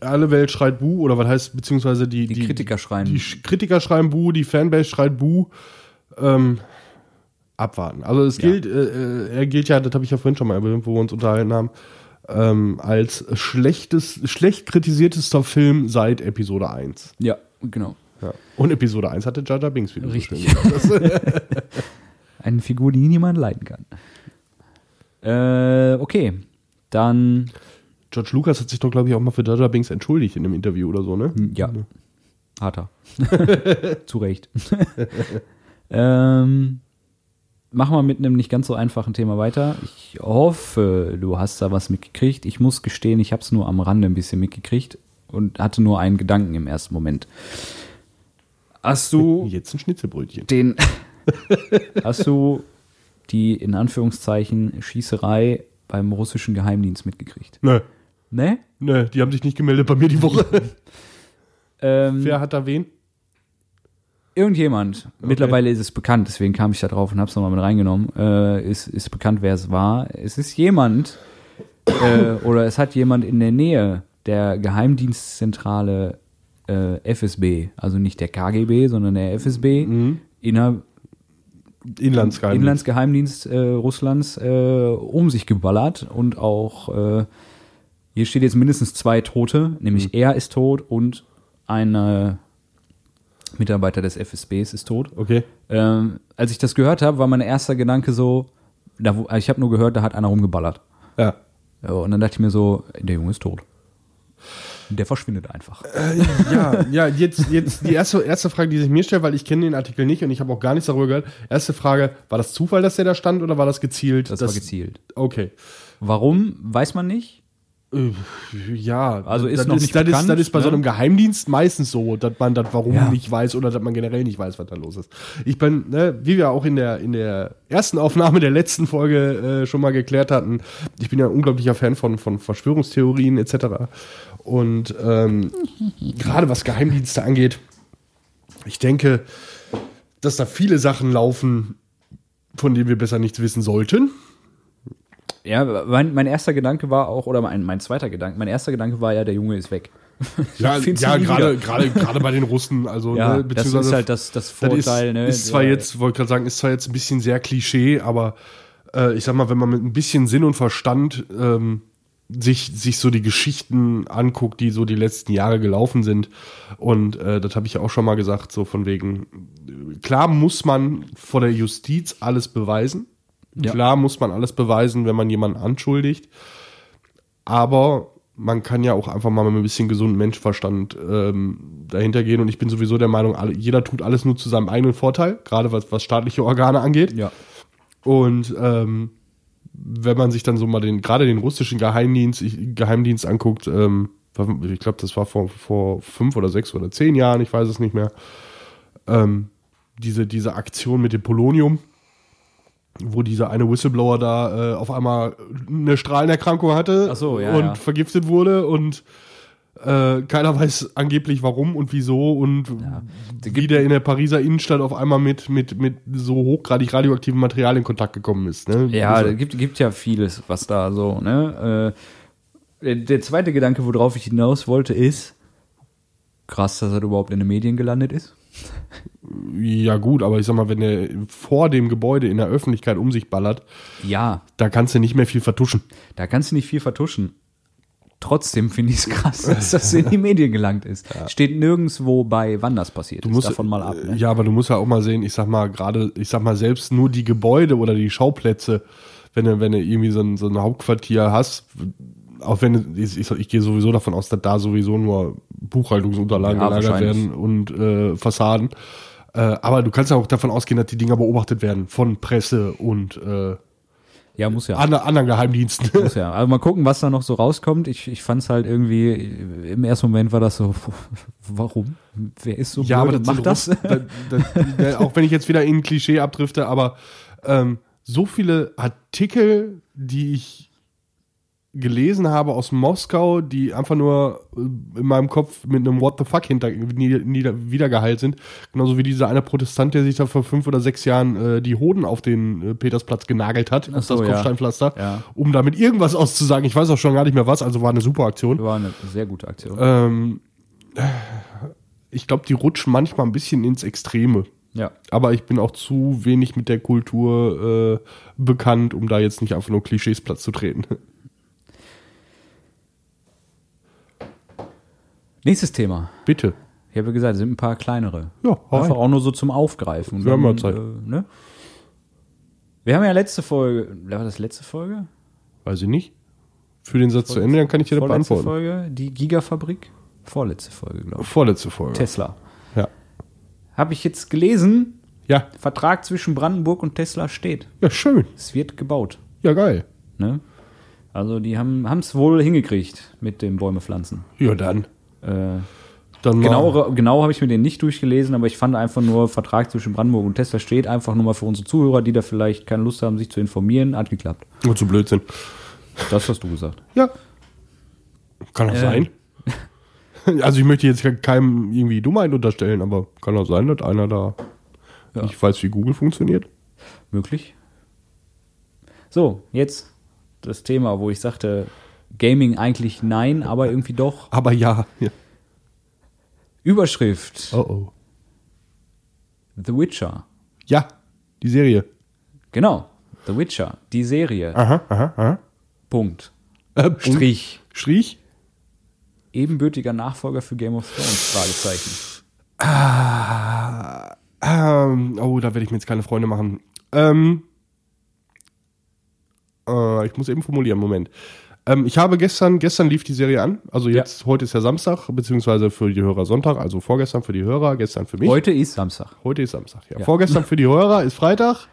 alle Welt schreit Bu, oder was heißt, beziehungsweise die, Die Kritiker schreien. Die Kritiker schreien Bu, die Fanbase schreit Bu. Ähm, abwarten. Also es Ja. gilt, äh, äh, er gilt ja, das habe ich ja vorhin schon mal erwähnt, wo wir uns unterhalten haben, ähm, als schlechtes, schlecht kritisiertester Film seit Episode 1. Ja, genau. Ja. Und Episode 1 hatte Jar Binks wieder. so Richtig. gesagt. Eine Figur, die niemand leiden kann. Äh, okay. Dann, George Lucas hat sich doch, glaube ich, auch mal für Jar Binks entschuldigt in einem Interview oder so, ne? ja. Hat er. Zu Recht. ähm, machen wir mit einem nicht ganz so einfachen Thema weiter. Ich hoffe, du hast da was mitgekriegt. Ich muss gestehen, ich habe es nur am Rande ein bisschen mitgekriegt und hatte nur einen Gedanken im ersten Moment. Hast du Jetzt ein Schnitzelbrötchen. den hast du die in Anführungszeichen Schießerei beim russischen Geheimdienst mitgekriegt? Nö, Ne? nö, die haben sich nicht gemeldet bei mir die Woche. Ähm, Wer hat da wen? irgendjemand, mittlerweile ist es bekannt, deswegen kam ich da drauf und hab's nochmal mit reingenommen, äh, ist, ist bekannt, wer es war. Es ist jemand, äh, oder es hat jemand in der Nähe der Geheimdienstzentrale äh, FSB, also nicht der KGB, sondern der FSB, inner, Inlandsgeheimdienst. Inlandsgeheimdienst äh, Russlands äh, um sich geballert und auch äh, hier steht jetzt mindestens zwei Tote, nämlich er ist tot und ein Mitarbeiter des FSBs ist tot. Okay. Ähm, als ich das gehört habe, war mein erster Gedanke so, da, wo- ich habe nur gehört, da hat einer rumgeballert. Ja, und dann dachte ich mir so, der Junge ist tot. Der verschwindet einfach. ja, ja, jetzt, jetzt die erste, erste Frage, die sich mir stellt, weil ich kenne den Artikel nicht und ich habe auch gar nichts darüber gehört. Erste Frage, war das Zufall, dass der da stand oder war das gezielt? Das war gezielt. Okay. Warum, weiß man nicht. Äh, Ja, Also ist das noch nicht das bekannt, ist, das ist bei so ne? einem Geheimdienst meistens so, dass man das warum Ja. nicht weiß oder dass man generell nicht weiß, was da los ist. Ich bin, ne, wie wir auch in der, in der ersten Aufnahme der letzten Folge äh, schon mal geklärt hatten, ich bin ja ein unglaublicher Fan von, von Verschwörungstheorien etc. Und ähm, gerade was Geheimdienste angeht, ich denke, dass da viele Sachen laufen, von denen wir besser nichts wissen sollten. Ja, mein, mein erster Gedanke war auch, oder mein, mein zweiter Gedanke, mein erster Gedanke war ja, der Junge ist weg. Ja, ja gerade gerade gerade bei den Russen, also Ja, ne, das ist halt das, das Vorteil, ist, ne? ist zwar der- jetzt, wollte gerade sagen, ist zwar jetzt ein bisschen sehr Klischee, aber äh, ich sag mal, wenn man mit ein bisschen Sinn und Verstand ähm, sich, sich so die Geschichten anguckt, die so die letzten Jahre gelaufen sind, und äh, das habe ich ja auch schon mal gesagt, so von wegen, klar muss man vor der Justiz alles beweisen. Ja. Klar muss man alles beweisen, wenn man jemanden anschuldigt. Aber man kann ja auch einfach mal mit ein bisschen gesunden Menschenverstand ähm, dahinter gehen. Und ich bin sowieso der Meinung, alle, jeder tut alles nur zu seinem eigenen Vorteil, gerade was, was staatliche Organe angeht. Ja. Und ähm, wenn man sich dann so mal den, gerade den russischen Geheimdienst, Geheimdienst anguckt, ähm, ich glaube, das war vor, vor fünf oder sechs oder zehn Jahren, ich weiß es nicht mehr, ähm, diese, diese Aktion mit dem Polonium, wo dieser eine Whistleblower da äh, auf einmal eine Strahlenerkrankung hatte so, ja, und ja. vergiftet wurde und Äh, keiner weiß angeblich warum und wieso und Da wie der in der Pariser Innenstadt auf einmal mit, mit, mit so hochgradig radioaktivem Material in Kontakt gekommen ist. Ne? Ja, Also, es gibt, gibt ja vieles, was da so, ne? Äh, der, der zweite Gedanke, worauf ich hinaus wollte, ist, krass, dass er überhaupt in den Medien gelandet ist. ja gut, aber ich sag mal, wenn der vor dem Gebäude in der Öffentlichkeit um sich ballert, Ja, da kannst du nicht mehr viel vertuschen. da kannst du nicht viel vertuschen. Trotzdem finde ich es krass, dass das in die Medien gelangt ist. Steht nirgendwo bei, wann das passiert Du ist. musst, Davon mal ab. Ne? Ja, aber du musst ja auch mal sehen, ich sag mal, gerade, ich sag mal, selbst nur die Gebäude oder die Schauplätze, wenn du, wenn du irgendwie so ein, so ein Hauptquartier hast, auch wenn du- ich, ich, ich gehe sowieso davon aus, dass da sowieso nur Buchhaltungsunterlagen Ja, gelagert werden und äh, Fassaden. Äh, aber du kannst ja auch davon ausgehen, dass die Dinger beobachtet werden von Presse und äh, Ja, muss ja. ander, anderen Geheimdiensten. Muss ja. Also mal gucken, was da noch so rauskommt. Ich, ich fand es halt irgendwie, im ersten Moment war das so, warum? Wer ist so Ja, aber blöd das und macht das? sind Russ- da, da, da, auch wenn ich jetzt wieder in ein Klischee abdrifte, aber ähm, so viele Artikel, die ich gelesen habe aus Moskau, die einfach nur äh, in meinem Kopf mit einem What the fuck hinter wiedergeheilt sind. Genauso wie dieser eine Protestant, der sich da vor fünf oder sechs Jahren äh, die Hoden auf den äh, Petersplatz genagelt hat, auf so, das ja. Kopfsteinpflaster, Ja. um damit irgendwas auszusagen. Ich weiß auch schon gar nicht mehr was, also war eine super Aktion. War eine sehr gute Aktion. Ähm, ich glaube, die rutschen manchmal ein bisschen ins Extreme. ja. Aber ich bin auch zu wenig mit der Kultur äh, bekannt, um da jetzt nicht einfach nur Klischees Platz zu treten. Nächstes Thema. Bitte. Ich habe ja gesagt, es sind ein paar kleinere. Ja, hau Einfach rein. auch nur so zum Aufgreifen. Und Wir haben ja Zeit. Äh, ne? Wir haben ja letzte Folge, war das letzte Folge? Weiß ich nicht. Für den Satz zu Ende, dann kann ich dir das Vorletzte beantworten. Folge, die Gigafabrik? Vorletzte Folge, glaube ich. Vorletzte Folge. Tesla. Ja. Habe ich jetzt gelesen, Ja. Vertrag zwischen Brandenburg und Tesla steht. Ja, schön. Es wird gebaut. Ja, geil. Ne? Also die haben es wohl hingekriegt mit dem Bäume pflanzen. Ja, dann. Äh, Dann genau genau habe ich mir den nicht durchgelesen, aber ich fand einfach nur, Vertrag zwischen Brandenburg und Tesla steht einfach nur mal für unsere Zuhörer, die da vielleicht keine Lust haben, sich zu informieren, hat geklappt. Nur zu Blödsinn. Das hast du gesagt. Ja. Kann auch Äh. sein. Also ich möchte jetzt keinem irgendwie Dummheit unterstellen, aber kann auch sein, dass einer da Ja. nicht weiß, wie Google funktioniert. Möglich. So, jetzt das Thema, wo ich sagte, Gaming eigentlich nein, aber irgendwie doch. Aber ja. ja. Überschrift: Oh oh. The Witcher. Ja, die Serie. Genau, The Witcher, die Serie. Aha, aha, aha. Punkt. Äh. Strich. Strich? Ebenbürtiger Nachfolger für Game of Thrones? Fragezeichen. Ah, ähm, oh, da werde ich mir jetzt keine Freunde machen. Ähm, äh, ich muss eben formulieren, Moment. Ähm, ich habe gestern, gestern lief die Serie an. Also jetzt, heute ist ja Samstag, beziehungsweise für die Hörer Sonntag, also vorgestern für die Hörer, gestern für mich. Heute ist Samstag. Heute ist Samstag, ja. Ja. Vorgestern für die Hörer ist Freitag,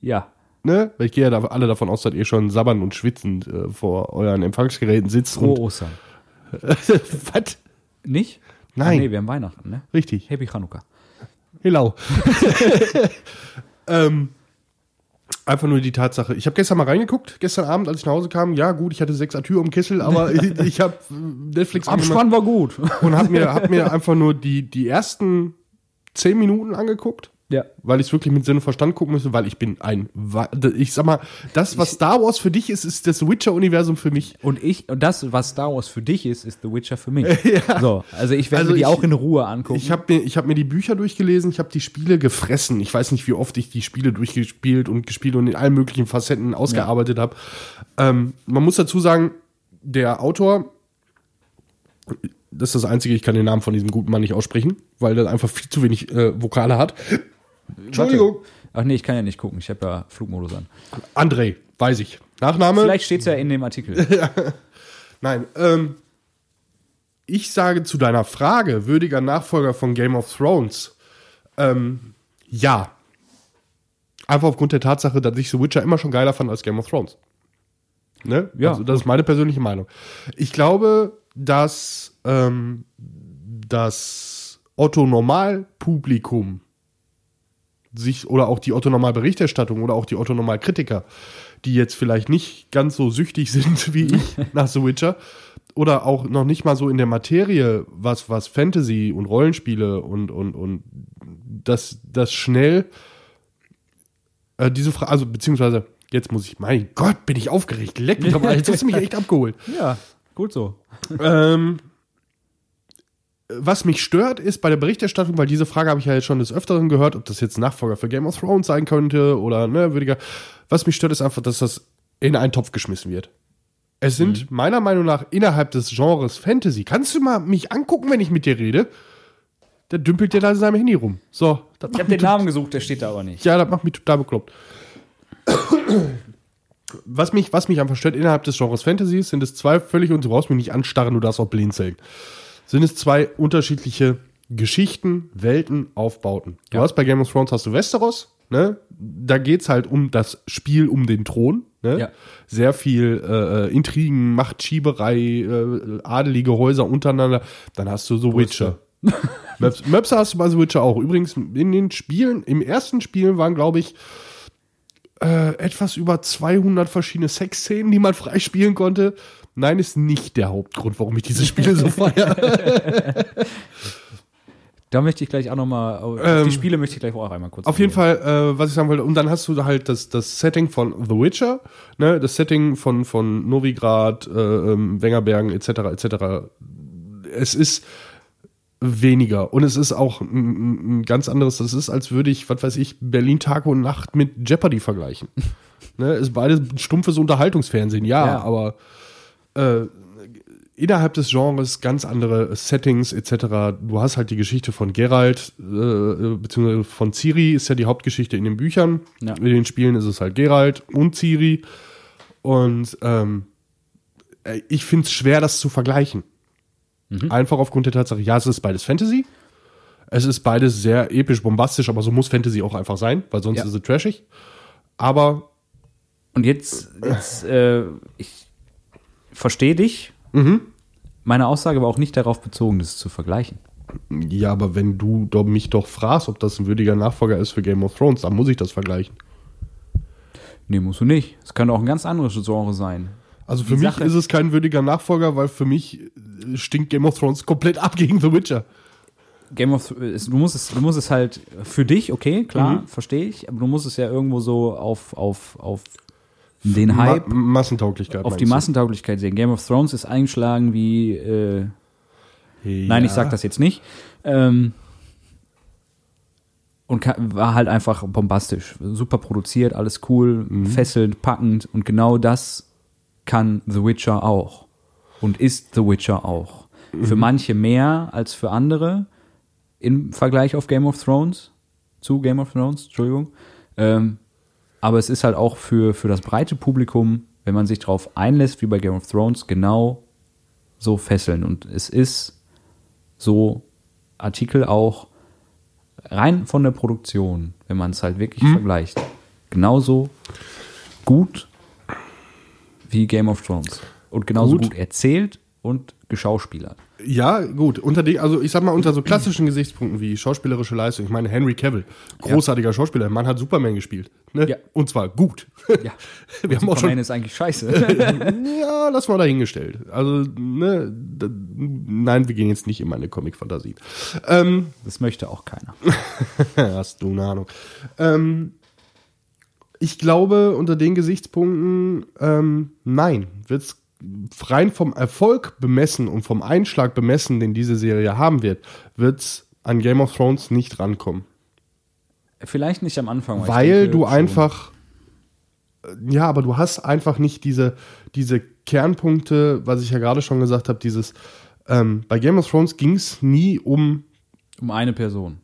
Ja. ne? Weil ich gehe ja da alle davon aus, dass ihr schon sabbernd und schwitzend äh, vor euren Empfangsgeräten sitzt Frohe. Ostern. Was? Nicht? Nein. Ah, nee, wir haben Weihnachten, ne? Richtig. Happy Chanukka. Hello. ähm, einfach nur die Tatsache. Ich habe gestern mal reingeguckt, gestern Abend, als ich nach Hause kam. Ja, gut, ich hatte sechs Atür im Kessel, aber ich, ich habe Netflix Abspann war gut. und habe mir, hab mir einfach nur die, die ersten zehn Minuten angeguckt. Ja. Weil ich es wirklich mit Sinn und Verstand gucken müsste, weil ich bin ein, ich sag mal, das, was Star Wars für dich ist, ist das Witcher-Universum für mich. Und ich, und das, was Star Wars für dich ist, ist The Witcher für mich. So, also ich werde Also mir die ich- auch in Ruhe angucken. Ich habe mir, ich hab mir die Bücher durchgelesen, ich habe die Spiele gefressen. Ich weiß nicht, wie oft ich die Spiele durchgespielt und gespielt und in allen möglichen Facetten ausgearbeitet habe. Ähm, man muss dazu sagen, der Autor, das ist das Einzige, ich kann den Namen von diesem guten Mann nicht aussprechen, weil der einfach viel zu wenig äh, Vokale hat. Entschuldigung. Warte. Ach nee, ich kann ja nicht gucken. Ich habe ja Flugmodus an. André, weiß ich. Nachname? Vielleicht steht es ja in dem Artikel. Nein. Ähm, ich sage zu deiner Frage, würdiger Nachfolger von Game of Thrones, ähm, ja. Einfach aufgrund der Tatsache, dass ich The Witcher immer schon geiler fand als Game of Thrones. Ne? Ja. Also, das ist meine persönliche Meinung. Ich glaube, dass ähm, das Otto Normalpublikum sich, oder auch die Otto-Normal-Berichterstattung oder auch die Otto-Normal-Kritiker, die jetzt vielleicht nicht ganz so süchtig sind wie ich nach The Witcher, oder auch noch nicht mal so in der Materie, was, was Fantasy und Rollenspiele und, und, und das, das schnell äh, diese Frage, also beziehungsweise, jetzt muss ich, mein Gott, bin ich aufgeregt, leck mich doch mal, jetzt hast du mich echt abgeholt. Ja, gut so. ähm, was mich stört, ist bei der Berichterstattung, weil diese Frage habe ich ja jetzt schon des Öfteren gehört, ob das jetzt Nachfolger für Game of Thrones sein könnte oder ne, würdiger. Was mich stört, ist einfach, dass das in einen Topf geschmissen wird. Es sind mhm. meiner Meinung nach innerhalb des Genres Fantasy. Kannst du mal mich angucken, wenn ich mit dir rede? Der dümpelt dir da in seinem Handy rum. So, ich habe den Namen gesucht, der steht da aber nicht. Ja, das macht mich total bekloppt. was mich, was mich einfach stört innerhalb des Genres Fantasy sind es zwei völlig, und du brauchst mich nicht anstarren, du darfst auch blind zählen sind es zwei unterschiedliche Geschichten, Welten, Aufbauten. Du ja. hast bei Game of Thrones hast du Westeros, ne? Da geht's halt um das Spiel um den Thron, ne? Ja. Sehr viel äh, äh Intrigen, Machtschieberei, äh, adelige Häuser untereinander. Dann hast du The Witcher. Möps, Möpse hast du bei The Witcher auch. Übrigens, in den Spielen, im ersten Spiel waren, glaube ich, äh, etwas über 200 verschiedene Sexszenen, die man freispielen konnte. Nein, ist nicht der Hauptgrund, warum ich diese Spiele so feiere. Da möchte ich gleich auch nochmal, ähm, die Spiele möchte ich gleich auch einmal kurz. Auf jeden Fall, äh, was ich sagen wollte, und dann hast du halt das, das Setting von The Witcher, ne, das Setting von, von Novigrad, äh, ähm, Wengerbergen etc. etc. Es ist weniger und es ist auch ein, ein ganz anderes, das ist, als würde ich, was weiß ich, Berlin Tag und Nacht mit Jeopardy vergleichen. ne, ist beides stumpfes Unterhaltungsfernsehen, ja, ja. aber äh, innerhalb des Genres ganz andere Settings etc. Du hast halt die Geschichte von Geralt, äh, beziehungsweise von Ciri ist ja die Hauptgeschichte in den Büchern. Ja. In den Spielen ist es halt Geralt und Ciri. Und ähm, äh, ich finde es schwer, das zu vergleichen. Mhm. Einfach aufgrund der Tatsache, ja, es ist beides Fantasy. Es ist beides sehr episch, bombastisch, aber so muss Fantasy auch einfach sein, weil sonst ja. ist es trashig. Aber. Und jetzt, jetzt äh, ich verstehe dich. Mhm. Meine Aussage war auch nicht darauf bezogen, das zu vergleichen. Ja, aber wenn du doch mich doch fragst, ob das ein würdiger Nachfolger ist für Game of Thrones, dann muss ich das vergleichen. Nee, musst du nicht. Es kann auch ein ganz anderes Genre sein. Also für Die mich Sache ist es kein würdiger Nachfolger, weil für mich stinkt Game of Thrones komplett ab gegen The Witcher. Game of du musst es, du musst es halt für dich, okay, klar, mhm. verstehe ich, aber du musst es ja irgendwo so auf, auf, auf den Hype. Ma Massentauglichkeit. Auf die? Massentauglichkeit sehen. Game of Thrones ist eingeschlagen wie. Äh, ja. Nein, ich sag das jetzt nicht. Ähm, und war halt einfach bombastisch. Super produziert, alles cool, mhm. fesselnd, packend. Und genau das kann The Witcher auch. Und ist The Witcher auch. Mhm. Für manche mehr als für andere im Vergleich auf Game of Thrones. Zu Game of Thrones, Entschuldigung. Ähm, aber es ist halt auch für, für das breite Publikum, wenn man sich darauf einlässt, wie bei Game of Thrones, genau so fesseln. Und es ist so Artikel auch rein von der Produktion, wenn man es halt wirklich hm. vergleicht, genauso gut wie Game of Thrones. Und genauso gut, gut erzählt und geschauspielert. Ja, gut. Unter die, also ich sag mal, unter so klassischen Gesichtspunkten wie schauspielerische Leistung, ich meine, Henry Cavill, großartiger ja. Schauspieler, der Mann hat Superman gespielt. Ne? Ja. Und zwar gut. Ja. Wir haben Superman auch schon, ist eigentlich scheiße. ja, lass mal dahingestellt. Also, ne, da, nein, wir gehen jetzt nicht in meine Comic-Fantasie. Ähm, das möchte auch keiner. Hast du eine Ahnung. Ähm, ich glaube, unter den Gesichtspunkten, ähm, nein, wird's rein vom Erfolg bemessen und vom Einschlag bemessen, den diese Serie haben wird, wird es an Game of Thrones nicht rankommen. Vielleicht nicht am Anfang. Weil, weil du schon. einfach, ja, aber du hast einfach nicht diese, diese Kernpunkte, was ich ja gerade schon gesagt habe, dieses, ähm, bei Game of Thrones ging es nie um. Um eine Person.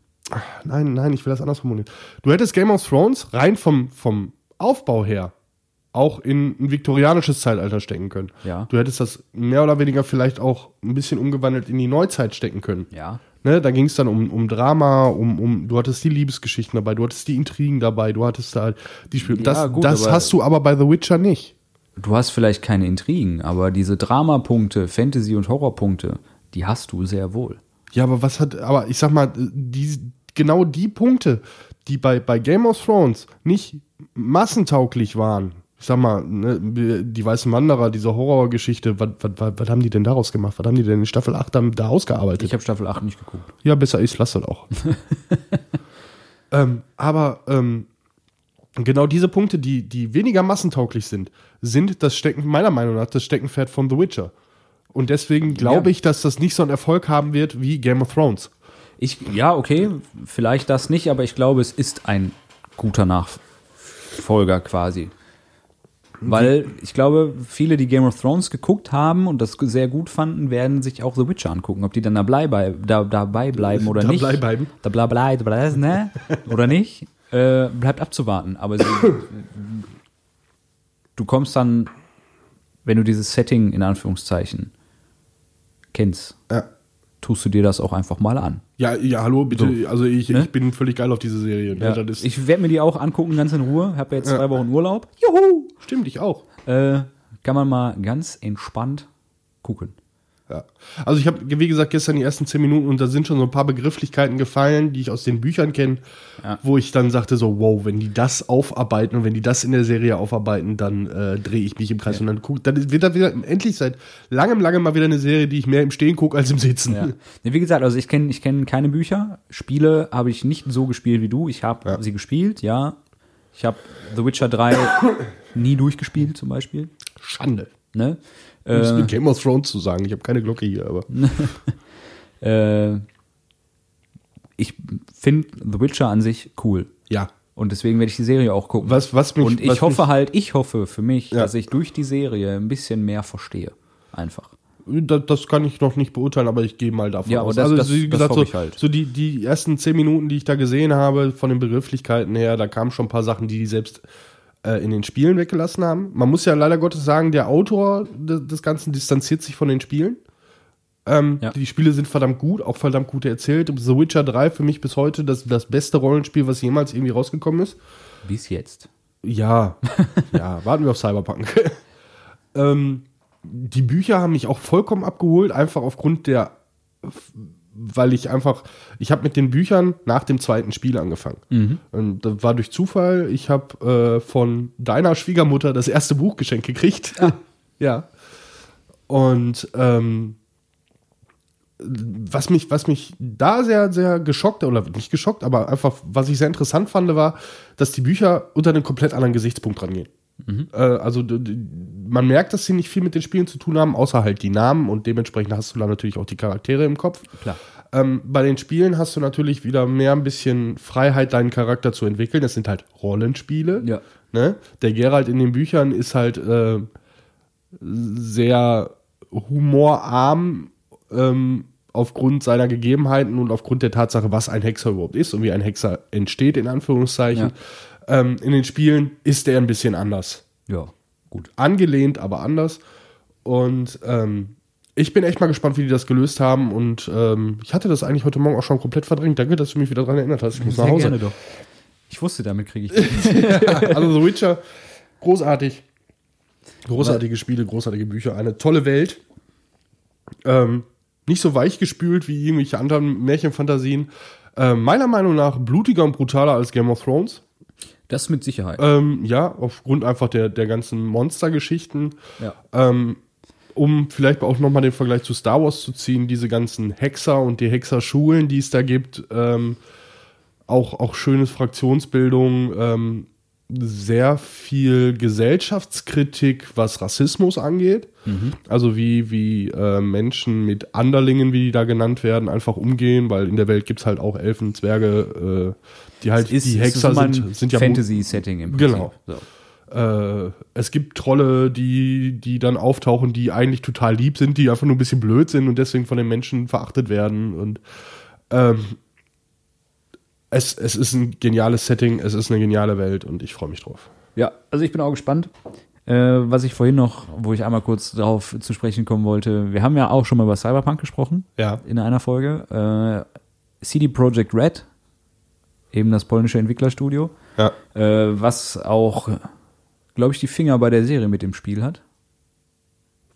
nein, nein, ich will das anders formulieren. Du hättest Game of Thrones rein vom, vom Aufbau her auch in ein viktorianisches Zeitalter stecken können. Ja. Du hättest das mehr oder weniger vielleicht auch ein bisschen umgewandelt in die Neuzeit stecken können. Ja. Ne, da ging es dann um, um Drama, um, um, du hattest die Liebesgeschichten dabei, du hattest die Intrigen dabei, du hattest da die Spiele. Das, ja, gut, das hast du aber bei The Witcher nicht. Du hast vielleicht keine Intrigen, aber diese Dramapunkte, Fantasy- und Horrorpunkte, die hast du sehr wohl. Ja, aber was hat, aber ich sag mal, die, genau die Punkte, die bei, bei Game of Thrones nicht massentauglich waren. Ich sag mal, ne, die Weißen Wanderer, diese Horrorgeschichte, was, haben die denn daraus gemacht? Was haben die denn in Staffel 8 da, da ausgearbeitet? Ich habe Staffel 8 nicht geguckt. Ja, besser ist, lass das auch. ähm, aber ähm, genau diese Punkte, die, die weniger massentauglich sind, sind das Stecken, meiner Meinung nach, das Steckenpferd von The Witcher. Und deswegen glaube Ja. ich, dass das nicht so einen Erfolg haben wird wie Game of Thrones. Ich, ja, okay, vielleicht das nicht, aber ich glaube, es ist ein guter Nachfolger quasi. Weil ich glaube, viele, die Game of Thrones geguckt haben und das sehr gut fanden, werden sich auch The Witcher angucken. Ob die dann dabei, bei, da, dabei bleiben oder nicht. Dabei bleiben. Dabei bleiben, bleiben, ne? Oder nicht, äh, bleibt abzuwarten. Aber sie, du kommst dann, wenn du dieses Setting in Anführungszeichen kennst, Ja. tust du dir das auch einfach mal an. Ja, ja, hallo, bitte. also ich, Ne? ich bin völlig geil auf diese Serie. ne? Ja, ich werde mir die auch angucken, ganz in Ruhe. Habe ja jetzt Ja. zwei Wochen Urlaub. juhu, stimmt, ich auch. Äh, kann man mal ganz entspannt gucken. Ja. Also ich habe, wie gesagt, gestern die ersten zehn Minuten und da sind schon so ein paar Begrifflichkeiten gefallen, die ich aus den Büchern kenne, Ja. wo ich dann sagte so, wow, wenn die das aufarbeiten und wenn die das in der Serie aufarbeiten, dann äh, drehe ich mich im Kreis und dann guck, dann wird da wieder endlich seit langem, langem mal wieder eine Serie, die ich mehr im Stehen gucke als im Sitzen. Ja. Nee, wie gesagt, also ich kenne ich kenn keine Bücher. Spiele habe ich nicht so gespielt wie du. Ich habe Ja. sie gespielt, ja. Ich habe The Witcher 3 nie durchgespielt, zum Beispiel. Schande. Ne? Um es Äh, mit Game of Thrones zu sagen. Ich habe keine Glocke hier, aber. äh, ich finde The Witcher an sich cool. Ja. Und deswegen werde ich die Serie auch gucken. Was, was mich, Und ich was hoffe mich, halt, ich hoffe für mich, Ja. dass ich durch die Serie ein bisschen mehr verstehe. Einfach. Das, das kann ich noch nicht beurteilen, aber ich gehe mal davon Ja, aus. das- also, das- wie gesagt, so, ich halt. so die, die ersten zehn Minuten, die ich da gesehen habe, von den Begrifflichkeiten her, da kamen schon ein paar Sachen, die die selbst äh, in den Spielen weggelassen haben. Man muss ja leider Gottes sagen, der Autor des, des Ganzen distanziert sich von den Spielen. Ähm, Ja. Die Spiele sind verdammt gut, auch verdammt gut erzählt. The Witcher 3 für mich bis heute das, das beste Rollenspiel, was jemals irgendwie rausgekommen ist. Bis jetzt. Ja, ja, warten wir auf Cyberpunk. ähm, die Bücher haben mich auch vollkommen abgeholt, einfach aufgrund der, weil ich einfach, ich habe mit den Büchern nach dem zweiten Spiel angefangen. Und das war durch Zufall. Ich habe äh, von deiner Schwiegermutter das erste Buch geschenkt gekriegt. ja. Und ähm, was mich, was mich da sehr, sehr geschockt, oder nicht geschockt, aber einfach, was ich sehr interessant fand, war, dass die Bücher unter einem komplett anderen Gesichtspunkt rangehen. Äh, also man merkt, dass sie nicht viel mit den Spielen zu tun haben, außer halt die Namen und dementsprechend hast du da natürlich auch die Charaktere im Kopf. Klar. Ähm, bei den Spielen hast du natürlich wieder mehr ein bisschen Freiheit, deinen Charakter zu entwickeln. Das sind halt Rollenspiele. Ja. Ne? Der Geralt in den Büchern ist halt äh, sehr humorarm ähm, aufgrund seiner Gegebenheiten und aufgrund der Tatsache, was ein Hexer überhaupt ist und wie ein Hexer entsteht, in Anführungszeichen. Ähm, in den Spielen ist der ein bisschen anders. Ja, gut. Angelehnt, aber anders. Und ähm, ich bin echt mal gespannt, wie die das gelöst haben. Und ähm, ich hatte das eigentlich heute Morgen auch schon komplett verdrängt. Danke, dass du mich wieder daran erinnert hast. Ich muss nach Hause. doch. Ich wusste, damit kriege ich. also The Witcher, großartig. Großartige Spiele, großartige Bücher, eine tolle Welt. Ähm, nicht so weich gespült wie irgendwelche anderen Märchenfantasien. Ähm, meiner Meinung nach blutiger und brutaler als Game of Thrones. Das mit Sicherheit. Ähm, ja, aufgrund einfach der, der ganzen Monstergeschichten. ja. Ähm, um vielleicht auch nochmal den Vergleich zu Star Wars zu ziehen, diese ganzen Hexer und die Hexerschulen, die es da gibt, ähm, auch, auch schönes Fraktionsbildung, ähm, sehr viel Gesellschaftskritik, was Rassismus angeht. Also wie, wie äh, Menschen mit Anderlingen, wie die da genannt werden, einfach umgehen, weil in der Welt gibt es halt auch Elfen, Zwerge, äh, die halt Ist, die ist Hexer ein sind, sind ja Fantasy-Setting im Prinzip. Genau. So. äh, es gibt Trolle, die, die dann auftauchen, die eigentlich total lieb sind, die einfach nur ein bisschen blöd sind und deswegen von den Menschen verachtet werden. Und ähm, es, es ist ein geniales Setting, es ist eine geniale Welt und ich freue mich drauf. Ja, also ich bin auch gespannt. Äh, was ich vorhin noch, wo ich einmal kurz darauf zu sprechen kommen wollte, wir haben ja auch schon mal über Cyberpunk gesprochen Ja. in einer Folge. Äh, CD Projekt Red, eben das polnische Entwicklerstudio, Ja. äh, was auch, glaube ich, die Finger bei der Serie mit im Spiel hat.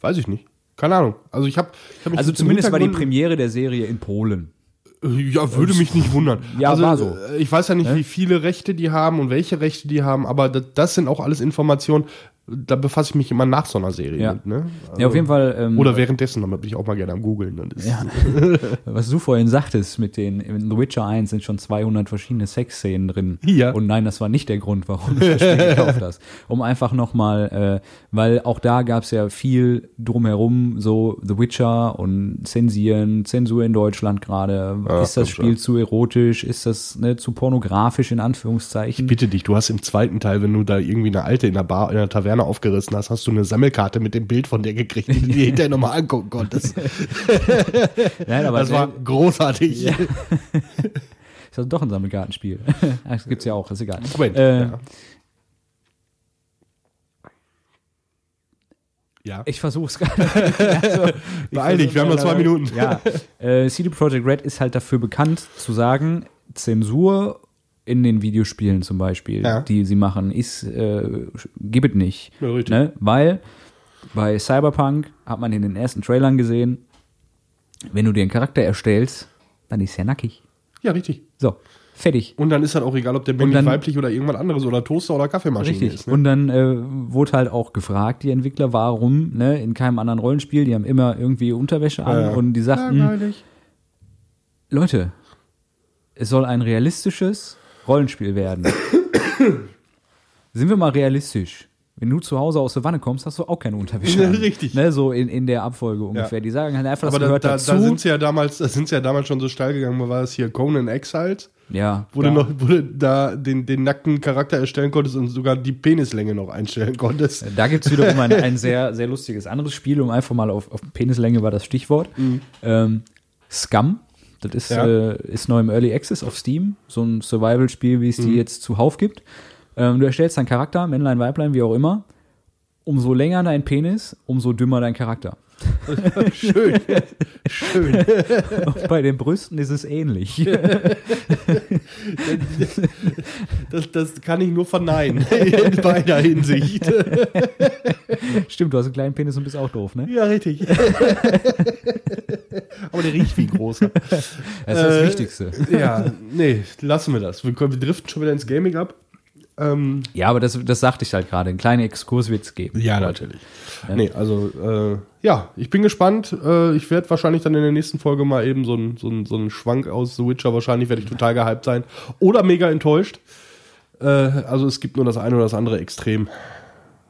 Weiß ich nicht. Keine Ahnung. Also ich habe hab Also zumindest war die Premiere der Serie in Polen. Ja, würde mich nicht wundern. Ja, also, war so. äh, Ich weiß ja nicht, wie viele Rechte die haben und welche Rechte die haben, aber das, das sind auch alles Informationen, da befasse ich mich immer nach so einer Serie Ja. mit. Ne? Ja, auf jeden Fall. Ähm, Oder währenddessen, damit bin ich auch mal gerne am googeln. Ist- was du vorhin sagtest, mit den, in The Witcher 1 sind schon 200 verschiedene Sexszenen drin. Ja. Und nein, das war nicht der Grund, warum das Spiel gekauft hast. Um einfach nochmal, äh, weil auch da gab es ja viel drumherum, so The Witcher und Zensieren, Zensur in Deutschland gerade. Ja, ist das Spiel zu erotisch? Ist das ne, zu pornografisch in Anführungszeichen? Bitte dich, du hast im zweiten Teil, wenn du da irgendwie eine alte in der Bar, in der Taverne aufgerissen hast, hast du eine Sammelkarte mit dem Bild von der gekriegt, die du dir hinterher nochmal angucken konntest. Nein, aber Das war großartig. Ja. Ist das doch ein Sammelgartenspiel? Ach, das gibt's ja auch, ist egal. Moment, Äh, ja. Ja. Ich versuch's gerade. also, Beeil dich, wir haben noch zwei Minuten. Ja, äh, CD Projekt Red ist halt dafür bekannt zu sagen, Zensur in den Videospielen zum Beispiel, Ja. die sie machen, ist, äh, gibt es nicht. Ja, richtig. Ne? Weil bei Cyberpunk hat man in den ersten Trailern gesehen, wenn du dir einen Charakter erstellst, dann ist er nackig. Ja, richtig. So, fertig. Und dann ist halt auch egal, ob der männlich, dann- weiblich oder irgendwas anderes oder Toaster oder Kaffeemaschine Richtig. ist. Ne? Und dann äh, wurde halt auch gefragt, die Entwickler, warum, ne, in keinem anderen Rollenspiel, die haben immer irgendwie Unterwäsche an Ja. und die sagten. Leute, es soll ein realistisches Rollenspiel werden. Sind wir mal realistisch? Wenn du zu Hause aus der Wanne kommst, hast du auch keine Unterwäsche. An. Richtig. Ne, so in, in der Abfolge ungefähr. Die sagen halt einfach, das Aber da, gehört da, dazu. da sind sie ja damals, da sind sie ja damals schon so steil gegangen, wo war das hier? Conan Exiles? ja, Wo du ja. noch, wo du da den, den nackten Charakter erstellen konntest und sogar die Penislänge noch einstellen konntest. Da gibt es wiederum ein, ein sehr, sehr lustiges anderes Spiel, um einfach mal auf, auf Penislänge war das Stichwort. Ähm, Scum, das ist, Ja. äh, ist neu im Early Access auf Steam, so ein Survival-Spiel, wie es die jetzt zuhauf gibt. Ähm, du erstellst deinen Charakter, Männlein, Weiblein, wie auch immer. Umso länger dein Penis, umso dümmer dein Charakter. Schön. Schön. Und bei den Brüsten ist es ähnlich. Das, das kann ich nur verneinen. In beider Hinsicht. Stimmt, du hast einen kleinen Penis und bist auch doof, ne? Ja, richtig. Aber der riecht wie ein großer. Das ist das Äh, Wichtigste. Ja, nee, lassen wir das. Wir, wir driften schon wieder ins Gaming ab. Ähm, Ja, aber das, das sagte ich halt gerade. Einen kleinen Exkurs wird es geben. ja, natürlich. Nee, also, äh, ja, ich bin gespannt. Äh, ich werde wahrscheinlich dann in der nächsten Folge mal eben so einen so einen- so einen Schwank aus The Witcher, wahrscheinlich werde ich total gehypt sein. Oder mega enttäuscht. Äh, also, es gibt nur das eine oder das andere Extrem.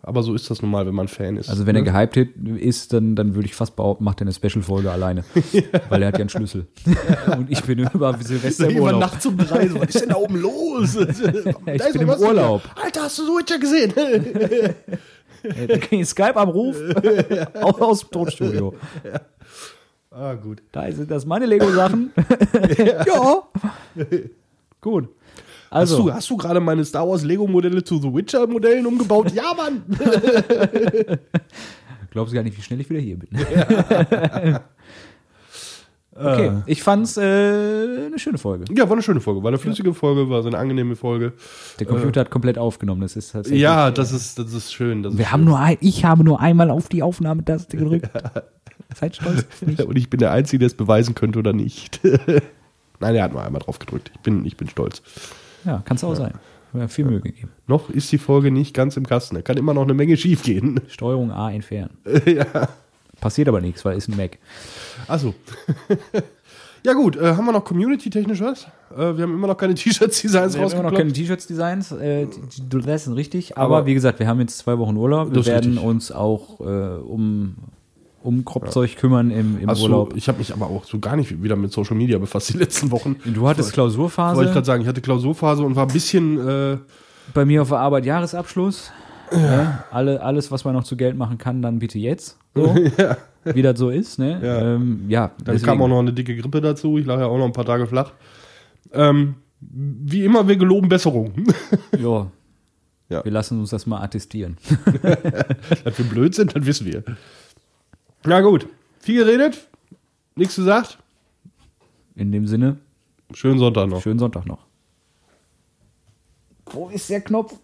Aber so ist das nun mal, wenn man Fan ist. Also wenn er ne? gehypt ist, dann, dann würde ich fast behaupten, macht er eine Special-Folge alleine. Weil er hat ja einen Schlüssel. Und ich bin über Silvester im Urlaub. nachts um drei, so, was ist denn da oben los? Da ist bin im Urlaub. wieder. Alter, hast du The Witcher gesehen? Da krieg ich Skype-Anruf auch aus dem Tonstudio. ah, gut. Da sind das meine Lego-Sachen. ja. Gut. Hast Also, du, hast du gerade meine Star Wars Lego-Modelle zu The Witcher-Modellen umgebaut? Ja, Mann! glaubst du gar nicht, wie schnell ich wieder hier bin. okay, ich fand's äh, eine schöne Folge. Ja, war eine schöne Folge. War eine flüssige Folge, war so eine angeneime Folge. Der Computer hat komplett aufgenommen. Das ist tatsächlich. Ja, das ist, das ist schön. Das ist Wir schön. haben nur ein, ich habe nur einmal auf die Aufnahmetaste gedrückt. Seid stolz auf mich. Und ich bin der Einzige, der es beweisen könnte oder nicht. Nein, er hat nur einmal drauf gedrückt. Ich bin, ich bin stolz. Ja, kann es auch sein. Ja, viel Mühe gegeben. Noch ist die Folge nicht ganz im Kasten. Da kann immer noch eine Menge schief gehen. Steuerung A entfernen. ja. Passiert aber nichts, weil ist ein Mac. Achso. ja, gut. Äh, haben wir noch community-technisch was? Äh, wir haben immer noch keine T-Shirts-Designs Wir haben immer noch keine. T-Shirts-Designs, äh, das sind richtig. Aber, Aber- wie gesagt, wir haben jetzt zwei Wochen Urlaub. Wir werden richtig. uns auch äh, um, um Kropfzeug kümmern im, im Achso, Urlaub. ich habe mich aber auch so gar nicht wieder mit Social Media befasst die letzten Wochen. Du hattest Klausurphase. Wollte ich gerade sagen, ich hatte Klausurphase und war ein bisschen, äh, Bei mir auf der Arbeit Jahresabschluss. Ja. alle, alles, was man noch zu Geld machen kann, dann bitte jetzt. So. Wie das so ist. Ne? Ja. Ähm, ja dann deswegen- kam auch noch eine dicke Grippe dazu. Ich lag ja auch noch ein paar Tage flach. Ähm, wie immer, wir geloben Besserung. Ja. Ja. Wir lassen uns das mal attestieren. Dass wir blöd sind, das wissen wir. Na gut, viel geredet, nichts gesagt. In dem Sinne, Schönen Sonntag noch. schönen Sonntag noch. Wo ist der Knopf?